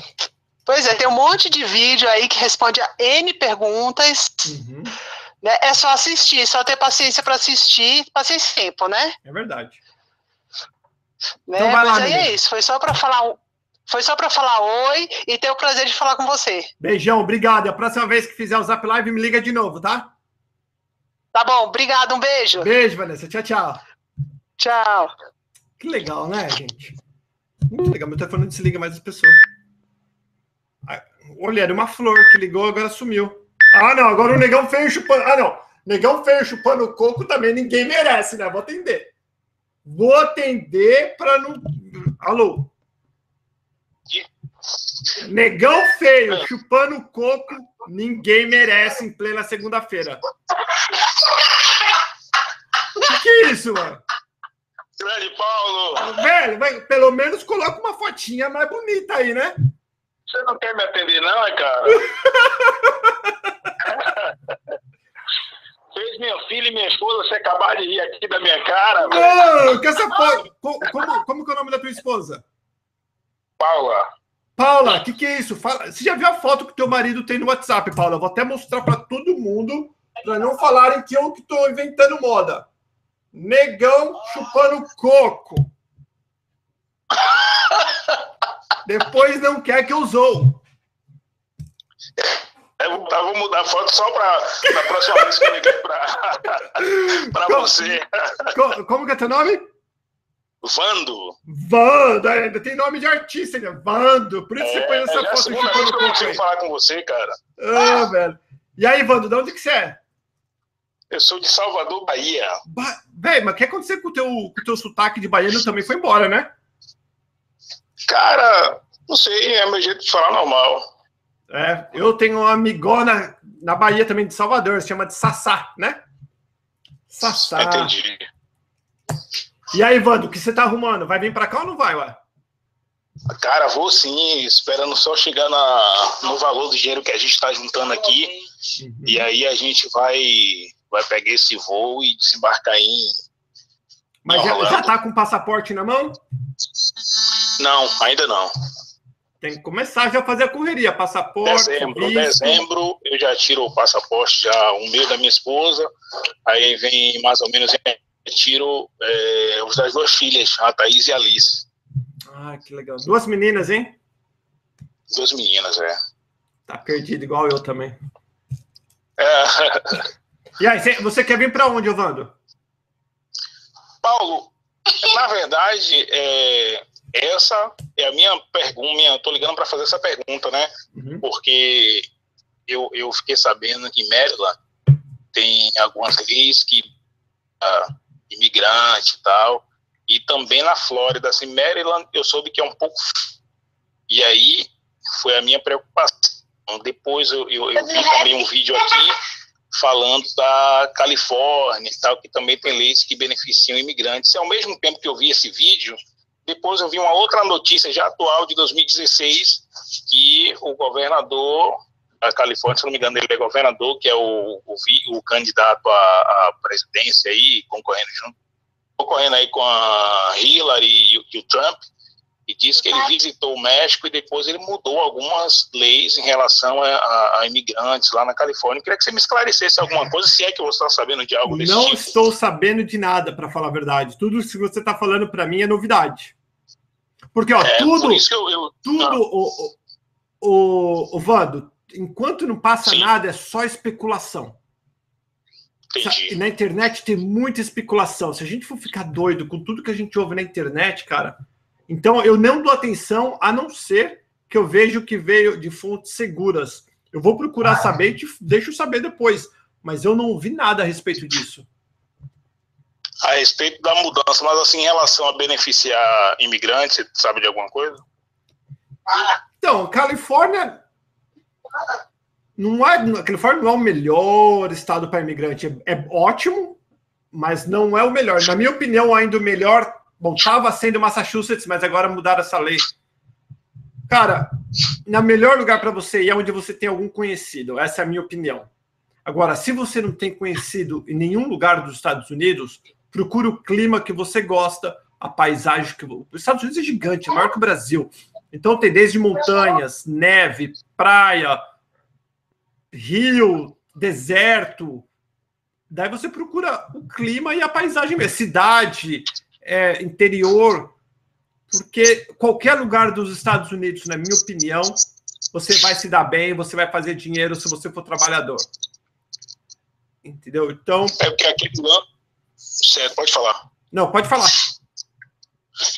Pois é, tem um monte de vídeo aí que responde a N perguntas. Uhum, Né? É só assistir, só ter paciência para assistir, paciência e tempo, né? é verdade. Né? Então vai lá, Mas aí é isso, foi só para falar foi só para falar oi e ter o prazer de falar com você. Beijão, obrigado. E a próxima vez que fizer o Zap Live, me liga de novo, tá? Tá bom, obrigado, um beijo. Beijo, Vanessa. Tchau, tchau. Tchau. Que legal, né, gente? Muito legal. Meu telefone não desliga mais as pessoas. Olha, era uma flor que ligou, agora sumiu. Ah, não, agora o negão feio chupando. Ah, não. Negão feio chupando coco também ninguém merece, né? Vou atender. Vou atender para não. Alô? Negão feio chupando coco, ninguém merece em plena segunda-feira. Que isso, mano? Grande Paulo, Velho, vai- pelo menos coloca uma fotinha mais bonita aí, né? você não quer me atender, não, é, cara? [laughs] Fez minha filha e minha esposa você acabar de rir aqui da minha cara. Não, que essa Como, como que é o nome da tua esposa? Paula. Paula, o que, que é isso? Fala, você já viu a foto que teu marido tem no WhatsApp, Paula? Eu vou até mostrar para todo mundo, para não falarem que eu que estou inventando moda. Negão chupando coco. Depois não quer que eu zoo. Eu vou, mudar a foto só pra na próxima vez que eu liguei pra, [laughs] pra você. Co- Como que é teu nome? Vando. Vando, ainda tem nome de artista, né? Vando. Por isso você põe É, essa é a foto segunda vez chupando que eu coco consigo falar com você, cara. Ah, velho. E aí, Vando, de onde que você é? Eu sou de Salvador, Bahia. Ba... Véi, mas o que aconteceu com o teu, com o teu sotaque de baiano também foi embora, né? Cara, não sei, é meu jeito de falar normal. É, eu tenho uma amigona na Bahia também, de Salvador, se chama de Sassá, né? Sassá. Entendi. E aí, Vando, o que você tá arrumando? Vai vir para cá ou não vai, ué? Cara, vou sim, esperando só chegar na, no valor do dinheiro que a gente está juntando aqui. Uhum. E aí a gente vai, vai pegar esse voo e desembarcar em. Mas já, já tá com o passaporte na mão? Não, ainda não. Tem que começar já a fazer a correria, passaporte. Dezembro, visto. dezembro, eu já tiro o passaporte, já o meu da minha esposa. Aí vem mais ou menos, tiro é, os das duas filhas, a Thaís e a Alice. Ah, que legal. Duas meninas, hein? Duas meninas, é. Tá perdido igual eu também. É. [laughs] E aí, você quer vir para onde, Ovando? Paulo, na verdade, é, essa é a minha pergunta. Estou ligando para fazer essa pergunta, né? Uhum. Porque eu, eu fiquei sabendo que em Maryland tem algumas leis que uh, imigrante e tal. E também na Flórida, assim, Maryland, eu soube que é um pouco. E aí foi a minha preocupação. Depois eu, eu, eu vi também um vídeo aqui falando da Califórnia e tal, que também tem leis que beneficiam imigrantes. E ao mesmo tempo que eu vi esse vídeo, depois eu vi uma outra notícia já atual de 2016, que o governador da Califórnia, se não me engano, ele é governador, que é o, o, o candidato à, à presidência aí, concorrendo junto ocorrendo aí com a Hillary e e o Trump, e disse que ele visitou o México e depois ele mudou algumas leis em relação a, a, a imigrantes lá na Califórnia. Eu queria que você me esclarecesse alguma coisa, se é que você está sabendo de algo desse Não tipo. estou sabendo de nada, para falar a verdade. Tudo que você está falando para mim é novidade. Porque, ó, é, tudo, eu, eu, tudo, ah. o, o, o, Vando, enquanto não passa Sim. nada, é só especulação. Entendi. Na internet tem muita especulação. Se a gente for ficar doido com tudo que a gente ouve na internet, cara, então eu não dou atenção a não ser que eu vejo que veio de fontes seguras. Eu vou procurar ah. saber e te deixo saber depois, mas eu não ouvi nada a respeito disso. A respeito da mudança, mas assim, em relação a beneficiar imigrantes, você sabe de alguma coisa? Então, Califórnia não é, a Califórnia não é o melhor estado para imigrante. É, é, ótimo, mas não é o melhor. Na minha opinião, ainda o melhor. Bom, estava sendo Massachusetts, mas agora mudaram essa lei. Cara, no melhor lugar para você ir é onde você tem algum conhecido. Essa é a minha opinião. Agora, se você não tem conhecido em nenhum lugar dos Estados Unidos, procure o clima que você gosta, a paisagem que. Os Estados Unidos é gigante, é maior que o Brasil. Então tem desde montanhas, neve, praia, rio, deserto. Daí você procura o clima e a paisagem, cidade, é, interior, porque qualquer lugar dos Estados Unidos, na minha opinião, você vai se dar bem, você vai fazer dinheiro se você for trabalhador. Entendeu? Então. É porque aquele lance. Certo, pode falar. Não, pode falar.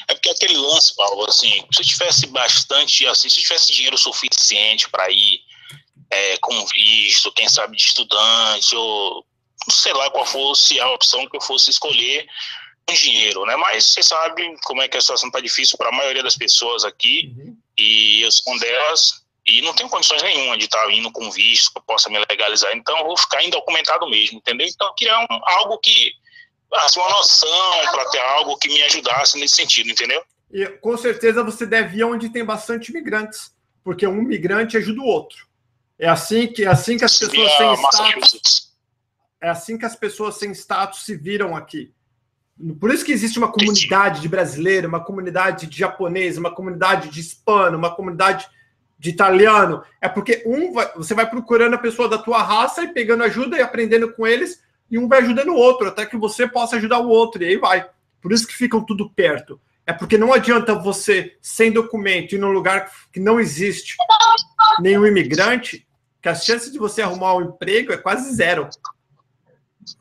É porque aquele lance, Paulo, assim, se tivesse bastante, assim, se tivesse dinheiro suficiente para ir é, com visto, quem sabe de estudante, ou sei lá qual fosse a opção que eu fosse escolher dinheiro, né? Mas você sabe como é que a situação está difícil para a maioria das pessoas aqui, uhum. e eu sou uma delas, e não tenho condições nenhuma de estar tá indo com visto que eu possa me legalizar, então eu vou ficar indocumentado mesmo, entendeu? Então queria um, algo que, assim, uma noção para ter algo que me ajudasse nesse sentido, entendeu? E com certeza você deve ir onde tem bastante imigrantes, porque um migrante ajuda o outro. É assim que, é assim que as pessoas sem status. É assim que as pessoas sem status se viram aqui. Por isso que existe uma comunidade de brasileiro, uma comunidade de japonês, uma comunidade de hispano, uma comunidade de italiano. É porque um vai, você vai procurando a pessoa da tua raça e pegando ajuda e aprendendo com eles, e um vai ajudando o outro, até que você possa ajudar o outro, e aí vai. Por isso que ficam tudo perto. É porque não adianta você, sem documento, ir num lugar que não existe nenhum imigrante que a chance de você arrumar um emprego é quase zero.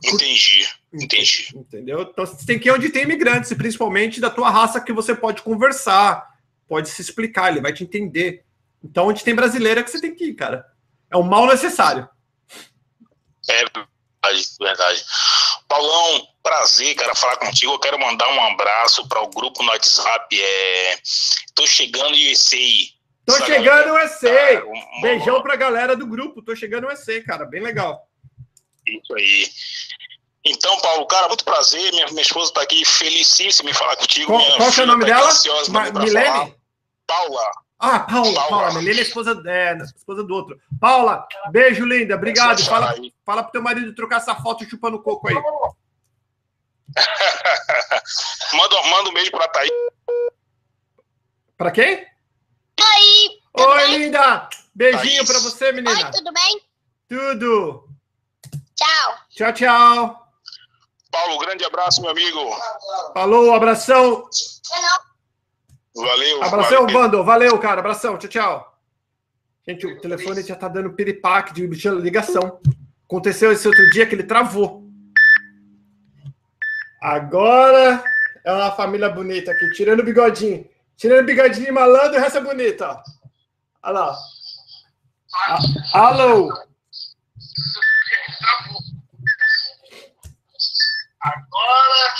Entendi, entendi. Entendeu? Então você tem que ir onde tem imigrantes, principalmente da tua raça que você pode conversar, pode se explicar, ele vai te entender. Então, onde tem brasileiro é que você tem que ir, cara. É um mal necessário. É verdade, verdade. Paulão, prazer, cara, falar contigo. Eu quero mandar um abraço para o grupo no WhatsApp. É... Tô chegando e sei Tô chegando no EC. Beijão pra galera do grupo. Tô chegando no EC, cara. Bem legal. Isso aí. Então, Paulo, cara, muito prazer. Minha, minha esposa está aqui felicíssima em falar contigo. Qual, qual é o nome tá dela? ansiosa Ma Milene? Paula. Ah, Paula. Paula. Paula. Milene é esposa, é, esposa do outro. Paula, beijo, linda. Obrigado. Fala, aí. fala pro teu marido trocar essa foto chupando coco aí. [laughs] manda, manda um beijo pra Thaís. Pra quem? Oi, Oi, linda. Beijinho Thaís. pra você, oi, menina. tudo bem? Tudo. Tchau. Tchau, tchau. Paulo, grande abraço, meu amigo. Falou, abração. Valeu. Abração, valeu. Vando. Valeu, cara. Abração. Tchau, tchau. Gente, o telefone já tá dando piripaque de ligação. Aconteceu esse outro dia que ele travou. Agora é uma família bonita aqui, tirando o bigodinho. Tirando o bigodinho malandro, o resto é bonita. Olha lá. A- Alô? Agora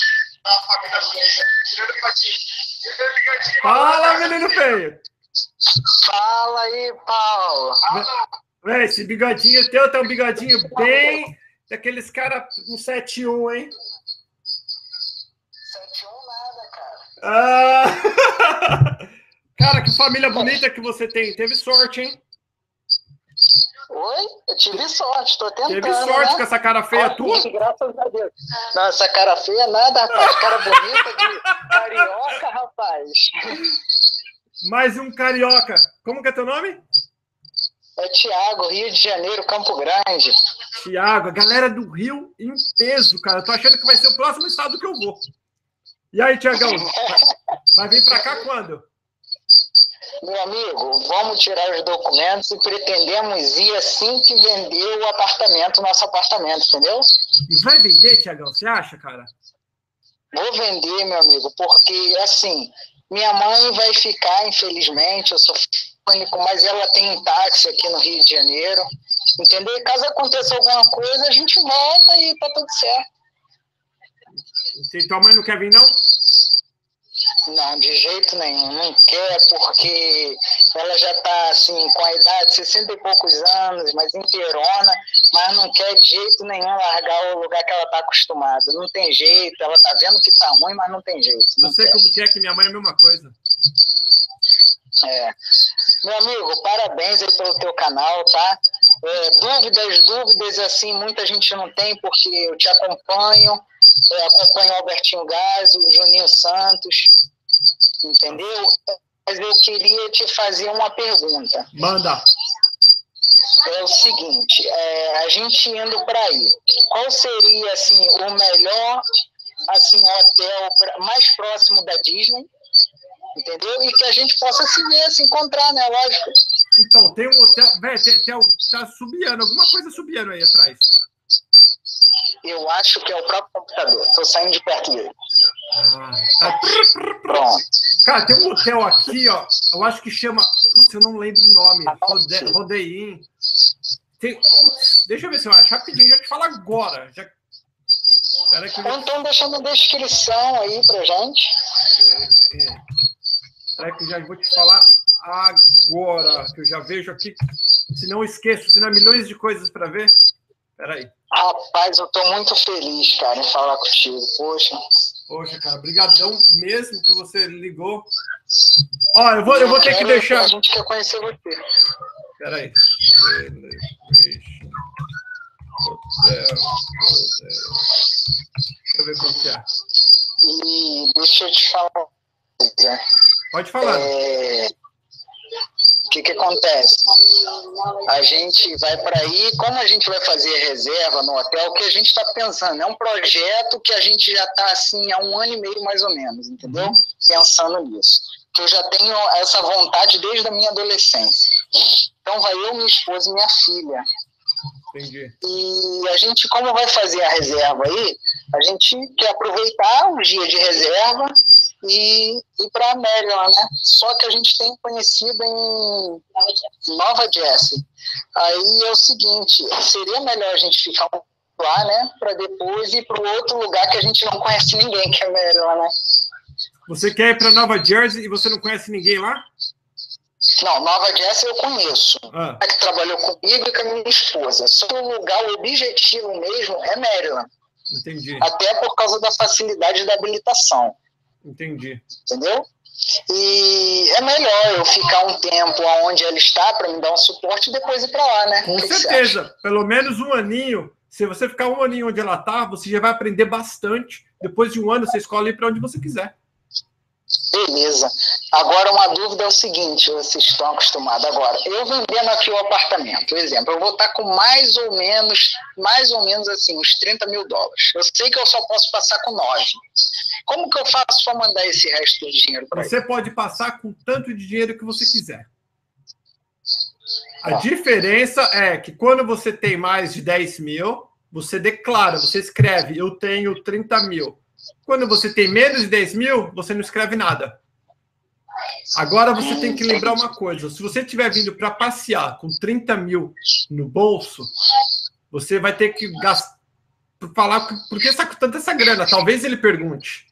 a bigodinho. Tirando o bigodinho. Fala, menino feio. Fala aí, Paulo. Véi, esse bigodinho teu tá um bigodinho bem daqueles caras com 7-1, hein? 71 nada, cara. Ah! [laughs] Cara, que família bonita que você tem. Teve sorte, hein? Oi? Eu tive sorte, tô tentando. Teve sorte né? com essa cara feia tua. Graças a Deus. Não, essa cara feia nada, rapaz. Cara bonita de carioca, rapaz. Mais um carioca. Como que é teu nome? É Tiago, Rio de Janeiro, Campo Grande. Tiago, a galera do Rio em peso, cara. Eu tô achando que vai ser o próximo estado que eu vou. E aí, Tiagão? [laughs] Vai vir pra cá quando? Meu amigo, vamos tirar os documentos e pretendemos ir assim que vender o apartamento, nosso apartamento, entendeu? E vai vender, Tiagão? Você acha, cara? Vou vender, meu amigo, porque assim, minha mãe vai ficar, infelizmente, eu sou único, mas ela tem um táxi aqui no Rio de Janeiro, entendeu? E caso aconteça alguma coisa, a gente volta e tá tudo certo. E tua mãe não quer vir, não? Não, de jeito nenhum, não quer, porque ela já está assim, com a idade de 60 e poucos anos, mas inteirona, mas não quer de jeito nenhum largar o lugar que ela está acostumada. Não tem jeito, ela está vendo que está ruim, mas não tem jeito. Não Não sei quer. como que é que minha mãe é a mesma coisa. É. Meu amigo, parabéns aí pelo teu canal, tá? É, dúvidas, dúvidas, assim, muita gente não tem, porque eu te acompanho, é, acompanho o Albertinho Gás, o Juninho Santos, entendeu? Mas eu queria te fazer uma pergunta. Manda. É o seguinte, é, a gente indo para aí, qual seria, assim, o melhor, assim, hotel pra- mais próximo da Disney, entendeu? E que a gente possa se ver, se encontrar, né? Lógico. Então, tem um hotel. Véi, tem, tem, tá subiando, alguma coisa subiando aí atrás. Eu acho que é o próprio computador. Tô saindo de perto dele. Ah, tá. Pronto. Cara, tem um hotel aqui, ó. Eu acho que chama. Putz, eu não lembro o nome. Rode... Rodeim. Tem... Deixa eu ver se eu acho. Rapidinho, já te falo agora. Já... Pera que eu então deixa na descrição aí pra gente. É. Pera que eu já vou te falar agora. Que eu já vejo aqui. Se não esqueço, se não é milhões de coisas para ver. Pera aí. Rapaz, eu tô muito feliz, cara, em falar contigo. Poxa. Poxa, cara, brigadão mesmo que você ligou. Ó, eu vou, eu vou ter que deixar. A gente quer conhecer você. Peraí. Celebration Hotel. Hotel. Deixa eu ver como que é. E deixa eu te falar uma coisa. Pode falar. É, O que, que acontece? A gente vai para aí, como a gente vai fazer reserva no hotel, o que a gente está pensando? É um projeto que a gente já está assim há um ano e meio mais ou menos, entendeu? Pensando nisso. Que eu já tenho essa vontade desde a minha adolescência. Então vai eu, minha esposa e minha filha. Entendi. E a gente, como vai fazer a reserva aí, a gente quer aproveitar o dia de reserva e ir para Maryland, né? Só que a gente tem conhecido em Nova Jersey. Aí é o seguinte, seria melhor a gente ficar lá, né? Para depois ir para outro lugar que a gente não conhece ninguém, que é Maryland, né? Você quer ir para Nova Jersey e você não conhece ninguém lá? Não, Nova Jersey eu conheço. Ah, que trabalhou comigo e com a minha esposa. Só que o lugar, o objetivo mesmo é Maryland. Entendi. Até por causa da facilidade da habilitação. Entendi. Entendeu? E é melhor eu ficar um tempo onde ela está para me dar um suporte e depois ir para lá, né? Com certeza. Pelo menos um aninho. Se você ficar um aninho onde ela está, você já vai aprender bastante. Depois de um ano, você escolhe ir para onde você quiser. Beleza. Agora, uma dúvida é o seguinte: vocês estão acostumados agora. Eu vendendo aqui o apartamento, exemplo, eu vou estar com mais ou menos, mais ou menos assim, uns 30 mil dólares. Eu sei que eu só posso passar com 9. Como que eu faço para mandar esse resto do dinheiro para Você pode passar com tanto de dinheiro que você quiser. A diferença é que quando você tem mais de 10 mil, você declara, você escreve, eu tenho 30 mil. Quando você tem menos de 10 mil, você não escreve nada. Agora você tem que lembrar uma coisa: se você estiver vindo para passear com 30 mil no bolso, você vai ter que gastar. Falar por que está custando essa grana? Talvez ele pergunte.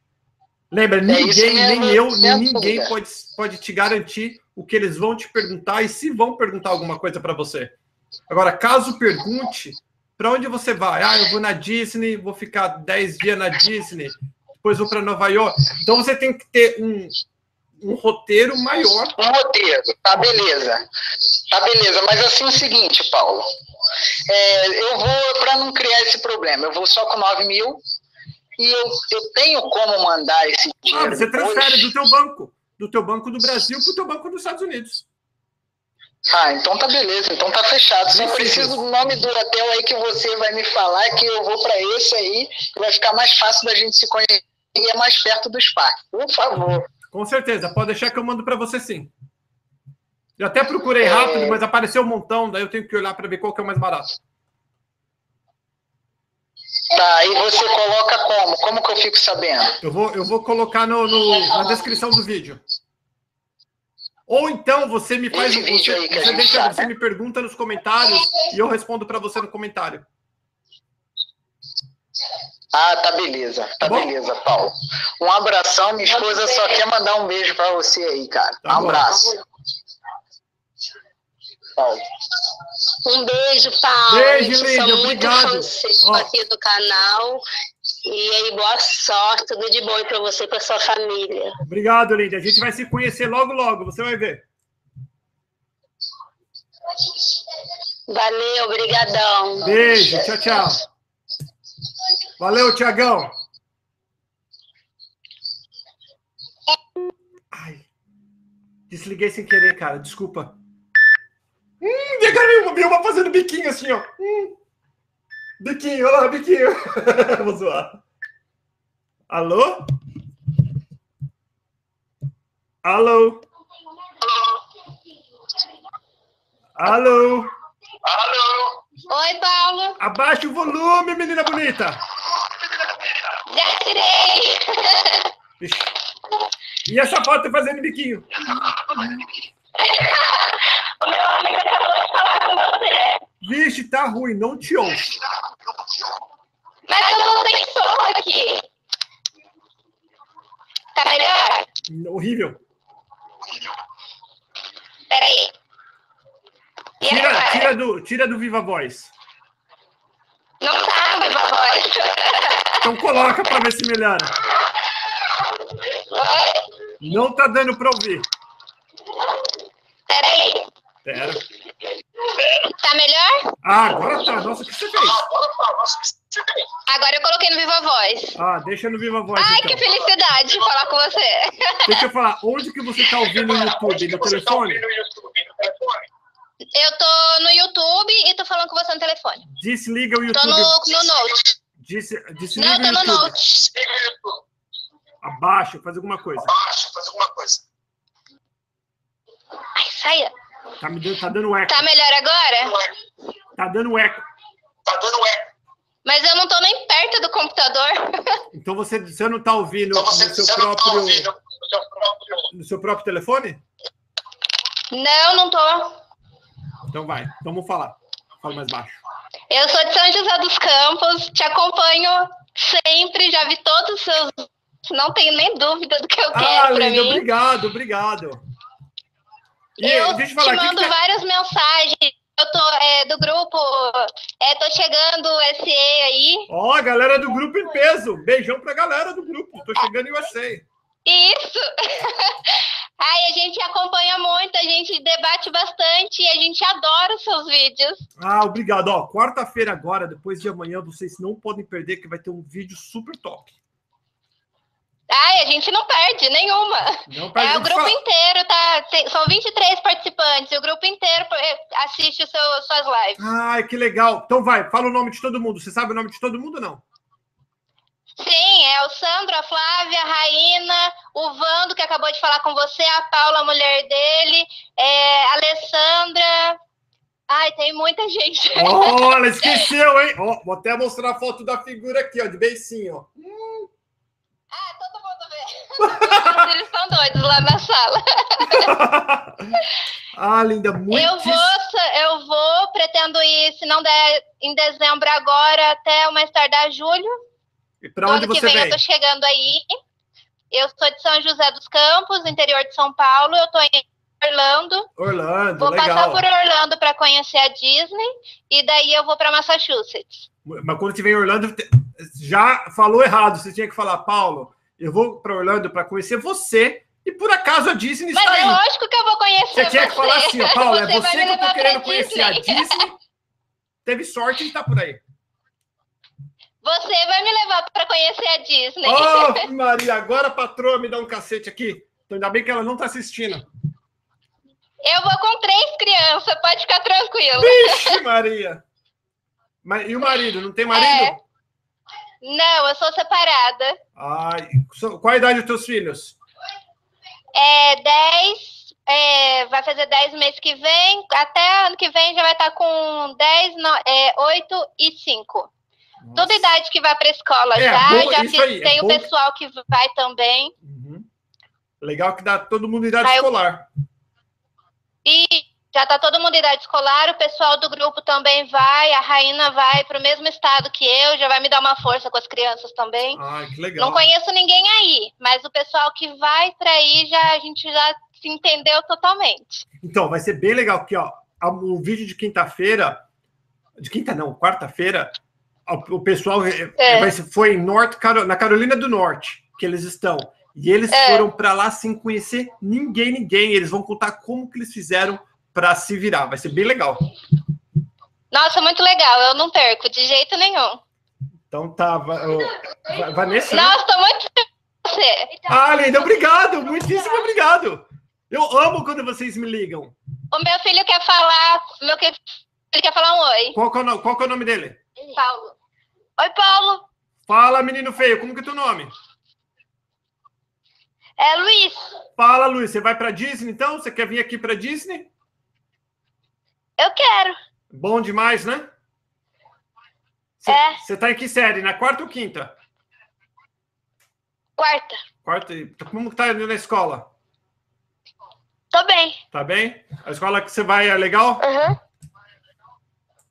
Lembra, ninguém, nem eu, nem ninguém pode, pode te garantir o que eles vão te perguntar e se vão perguntar alguma coisa para você. Agora, caso pergunte, para onde você vai? Ah, eu vou na Disney, vou ficar 10 dias na Disney, depois vou para Nova York. Então você tem que ter um, um roteiro maior. Um roteiro, tá beleza. Tá beleza, mas assim é o seguinte, Paulo. É, eu vou, para não criar esse problema, eu vou só com 9 mil e eu, eu tenho como mandar esse ah, dinheiro. Ah, você transfere do teu banco, do teu banco do Brasil para o teu banco dos Estados Unidos. Ah, então tá beleza, então tá fechado. Só preciso do nome do hotel aí que você vai me falar, que eu vou para esse aí, que vai ficar mais fácil da gente se conhecer e é mais perto do SPAC. Por favor. Com certeza, pode deixar que eu mando para você sim. Eu até procurei é. rápido, é... mas apareceu um montão, daí eu tenho que olhar para ver qual que é o mais barato. Tá, e você coloca como? Como que eu fico sabendo? Eu vou, eu vou colocar no, no na descrição do vídeo. Ou então você me faz. Esse você, aí que você, deixa, você me pergunta nos comentários e eu respondo para você no comentário. Ah, tá beleza. Tá, tá beleza, Paulo. Um abração. Minha esposa só quer mandar um beijo para você aí, cara. Tá um bom. abraço. Paulo. Um beijo, Paulo. Beijo, Lídia. Obrigado. Muito aqui do canal. E aí, boa sorte, tudo de bom para você e para sua família. Obrigado, Lídia. A gente vai se conhecer logo, logo, você vai ver. Valeu, obrigadão. Beijo, tchau, tchau. Valeu, Tiagão. Desliguei sem querer, cara, desculpa. Hum, e a Vilma fazendo biquinho assim, ó. Hum. Biquinho, olha lá, biquinho. [laughs] Vou zoar. Alô? Alô? Alô? Alô? Oi, Paulo. Abaixa o volume, menina bonita. Já tirei. E essa foto fazendo biquinho? [laughs] o meu amigo acabou de falar com você. Vixe, tá ruim, não te ouço. Mas eu não tenho som aqui. Tá melhor? Horrível. Peraí. Tira, tira, do, tira do Viva Voz. Não tá Viva Voz. Então coloca pra ver se melhora. Oi? Não tá dando pra ouvir. Peraí. Pera. Tá? Ah, agora tá. Nossa, o que você fez? Agora eu coloquei no Viva Voz. Ah, deixa no Viva Voz. Ai, então. que felicidade falar com você. Deixa eu falar, onde que você tá ouvindo no YouTube? No telefone? Eu tô no YouTube e tô falando com você no telefone. Desliga o YouTube. Tô no, no Note. Des, desliga Não, tô no YouTube. Note. Abaixa, faz alguma coisa. Abaixa, faz alguma coisa. Ai, saia. Tá, me dando, tá dando eco. Tá melhor agora? Tá dando eco. Tá dando eco. Mas eu não tô nem perto do computador. [laughs] Então você, você não tá ouvindo Então você, no seu você não tá próprio ouvindo no seu próprio. no seu próprio telefone? Não, não tô. Então vai, então vamos falar. Fala mais baixo. Eu sou de São José dos Campos, te acompanho sempre, já vi todos os seus. Não tenho nem dúvida do que eu Ah, quero Linda, mim. obrigado, obrigado. E, eu deixa eu te falar, que mando que tá- várias mensagens eu tô é, do grupo, é, tô chegando SE aí. Ó, a galera do grupo em peso. Beijão pra galera do grupo. Tô chegando em USA. Isso! [laughs] Ai, a gente acompanha muito, a gente debate bastante e a gente adora os seus vídeos. Ah, obrigado. Ó, quarta-feira agora, depois de amanhã, vocês não podem perder que vai ter um vídeo super top. Ai, a gente não perde nenhuma. Não perde, é, o grupo fala- inteiro tá. tem- são 23 participantes, e o grupo inteiro eh, assiste o seu, suas lives. Ai, que legal. Então vai, fala o nome de todo mundo. Você sabe o nome de todo mundo ou não? Sim, é o Sandro, a Flávia, a Raína, o Vando, que acabou de falar com você, a Paula, a mulher dele, é, a Alessandra. Ai, tem muita gente. Olha, [laughs] esqueceu, hein? Ó, vou até mostrar a foto da figura aqui, ó, de beicinho, ó. Ah, todo mundo vê. Eles estão doidos lá na sala. [laughs] ah, linda, muito. Eu vou, eu vou, pretendo ir, se não der em dezembro agora, até mais tardar julho. E Do onde ano que você vem vem? eu tô chegando aí. Eu sou de São José dos Campos, interior de São Paulo. Eu tô em Orlando. Orlando, Vou legal. passar por Orlando para conhecer a Disney e daí eu vou para Massachusetts. Mas quando tiver em Orlando, já falou errado. Você tinha que falar, Paulo, eu vou para Orlando para conhecer você e por acaso a Disney Mas está é aí. lógico que eu vou conhecer Você tinha que falar assim, ó, Paulo, é você que eu tô querendo conhecer a Disney. Teve sorte de estar por aí. Você vai me levar para conhecer a Disney. Oh, [laughs] Maria, agora a patroa me dá um cacete aqui. Então, ainda bem que ela não está assistindo. Eu vou com três crianças, pode ficar tranquilo. Vixe, Maria. Mas, e o marido? Não tem marido? É. Não, eu sou separada. Ai, qual a idade dos teus filhos? É 10, é, vai fazer 10 meses que vem, até ano que vem já vai estar com 10, no- é, 8 e 5. Toda idade que vai para escola É, já, bom, já fiz- aí, é tem o bom. pessoal que vai também. Uhum. Legal que dá todo mundo idade Aí eu- escolar. E já tá todo mundo em idade escolar, o pessoal do grupo também vai, a Raina vai para o mesmo estado que eu, já vai me dar uma força com as crianças também. Ai, que legal. Não conheço ninguém aí, mas o pessoal que vai para aí já a gente já se entendeu totalmente. Então, vai ser bem legal aqui, ó. O vídeo de quinta-feira, de quinta não, quarta-feira, o pessoal é, foi em Caro- na Carolina do Norte, que eles estão. E eles É. foram para lá sem conhecer ninguém, ninguém. Eles vão contar como que eles fizeram para se virar. Vai ser bem legal. Nossa, muito legal, eu não perco de jeito nenhum. Então tá, Va- ô, Va- Vanessa. né? Nossa, tô muito você. Ah, linda, obrigado, muitíssimo obrigado. Eu amo quando vocês me ligam. O meu filho quer falar, meu ele quer falar um oi. Qual que é o, qual que é o nome dele? Paulo. Oi, Paulo. Fala, menino feio, como que é teu nome? É Luiz. Fala, Luiz, você vai para Disney então? Você quer vir aqui para Disney? Eu quero. Bom demais, né? Você, É. Você tá em que série? Na quarta ou quinta? Quarta. Quarta. e- Como que tá indo na escola? Tô bem. Tá bem? A escola que você vai é legal? Aham.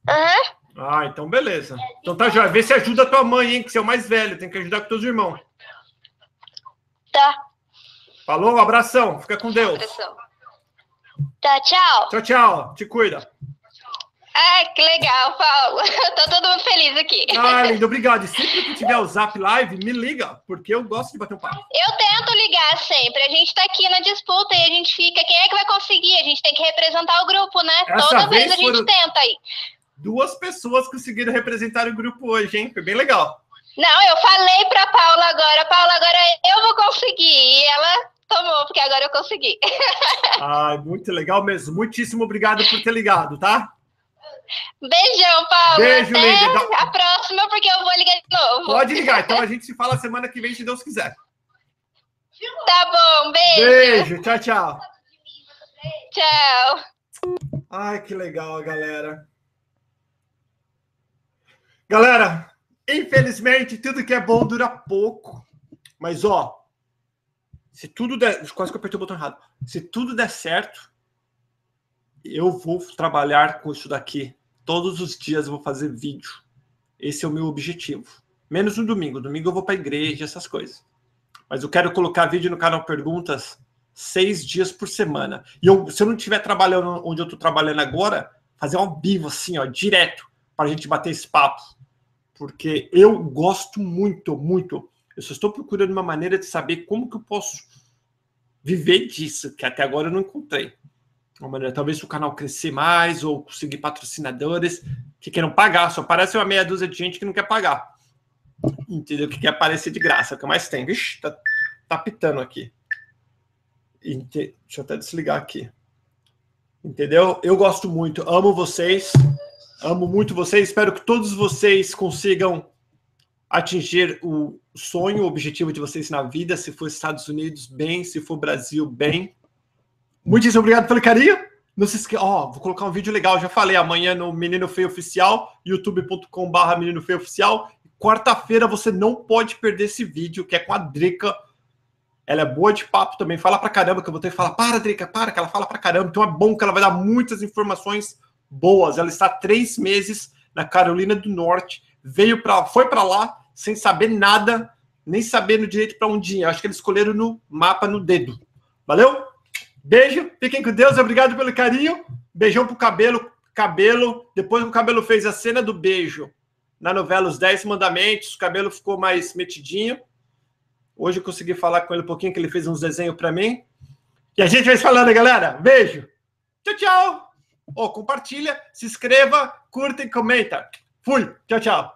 Aham. Ah, então beleza. Então tá já. Vê se ajuda a tua mãe, hein? Que você é o mais velho. Tem que ajudar com teus irmãos. Tá. Falou? Um abração. Fica com Deus. Tá, tchau. Tchau, tchau. Te cuida. Ai, que legal, Paulo. [laughs] Tô todo mundo feliz aqui. Ah, [laughs] lindo. Obrigado. E sempre que tiver o Zap Live, me liga, porque eu gosto de bater um papo. Eu tento ligar sempre. A gente tá aqui na disputa e a gente fica. Quem é que vai conseguir? A gente tem que representar o grupo, né? Essa Toda vez vez a gente tenta aí. Duas pessoas conseguiram representar o grupo hoje, hein? Foi bem legal. Não, eu falei pra Paula agora. Paula, agora eu vou conseguir. E ela tomou, porque agora eu consegui. [laughs] Ai, muito legal mesmo. Muitíssimo obrigado por ter ligado, tá? Beijão, Paula. Beijo, Até a próxima, porque eu vou ligar de novo. Pode ligar. Então a gente se fala semana que vem, se Deus quiser. Tá bom, beijo. Beijo. Tchau, tchau. Tchau. Ai, que legal, galera. Galera, infelizmente, tudo que é bom dura pouco. Mas, ó, se tudo der. Quase que eu apertei o botão errado. Se tudo der certo, eu vou trabalhar com isso daqui. Todos os dias eu vou fazer vídeo. Esse é o meu objetivo. Menos no domingo. Domingo eu vou para a igreja, essas coisas. Mas eu quero colocar vídeo no canal Perguntas seis dias por semana. E eu, se eu não estiver trabalhando onde eu estou trabalhando agora, fazer um vivo, assim, ó, direto, para a gente bater esse papo. Porque eu gosto muito, muito. Eu só estou procurando uma maneira de saber como que eu posso viver disso, que até agora eu não encontrei. Uma maneira, talvez o canal crescer mais ou conseguir patrocinadores que queiram pagar. Só parece uma meia dúzia de gente que não quer pagar. Entendeu? Que quer aparecer de graça, é o que mais tem. Vixe, tá, tá pitando aqui. Deixa eu até desligar aqui. Entendeu? Eu gosto muito, amo vocês, amo muito vocês. Espero que todos vocês consigam atingir o sonho, o objetivo de vocês na vida. Se for Estados Unidos, bem. Se for Brasil, bem. Muitíssimo obrigado pelo carinho. Não se esqueça, ó, vou colocar um vídeo legal. Já falei amanhã no Menino Feio Oficial, youtube.com/barra Menino Feio Oficial. Quarta-feira você não pode perder esse vídeo, que é com a Drica. Ela é boa de papo também, fala pra caramba, que eu vou ter que falar, para, Drica, para, que ela fala pra caramba. Então é bom que ela vai dar muitas informações boas. Ela está três meses na Carolina do Norte, veio para, foi para lá sem saber nada, nem sabendo direito para onde ir. Acho que eles escolheram no mapa no dedo. Valeu? Beijo, fiquem com Deus, obrigado pelo carinho. Beijão pro cabelo, cabelo. Depois que o cabelo fez a cena do beijo na novela Os Dez Mandamentos, o cabelo ficou mais metidinho. Hoje eu consegui falar com ele um pouquinho, que ele fez uns desenhos para mim. E a gente vai falando, galera. Beijo. Tchau, tchau. Oh, compartilha, se inscreva, curta e comenta. Fui. Tchau, tchau.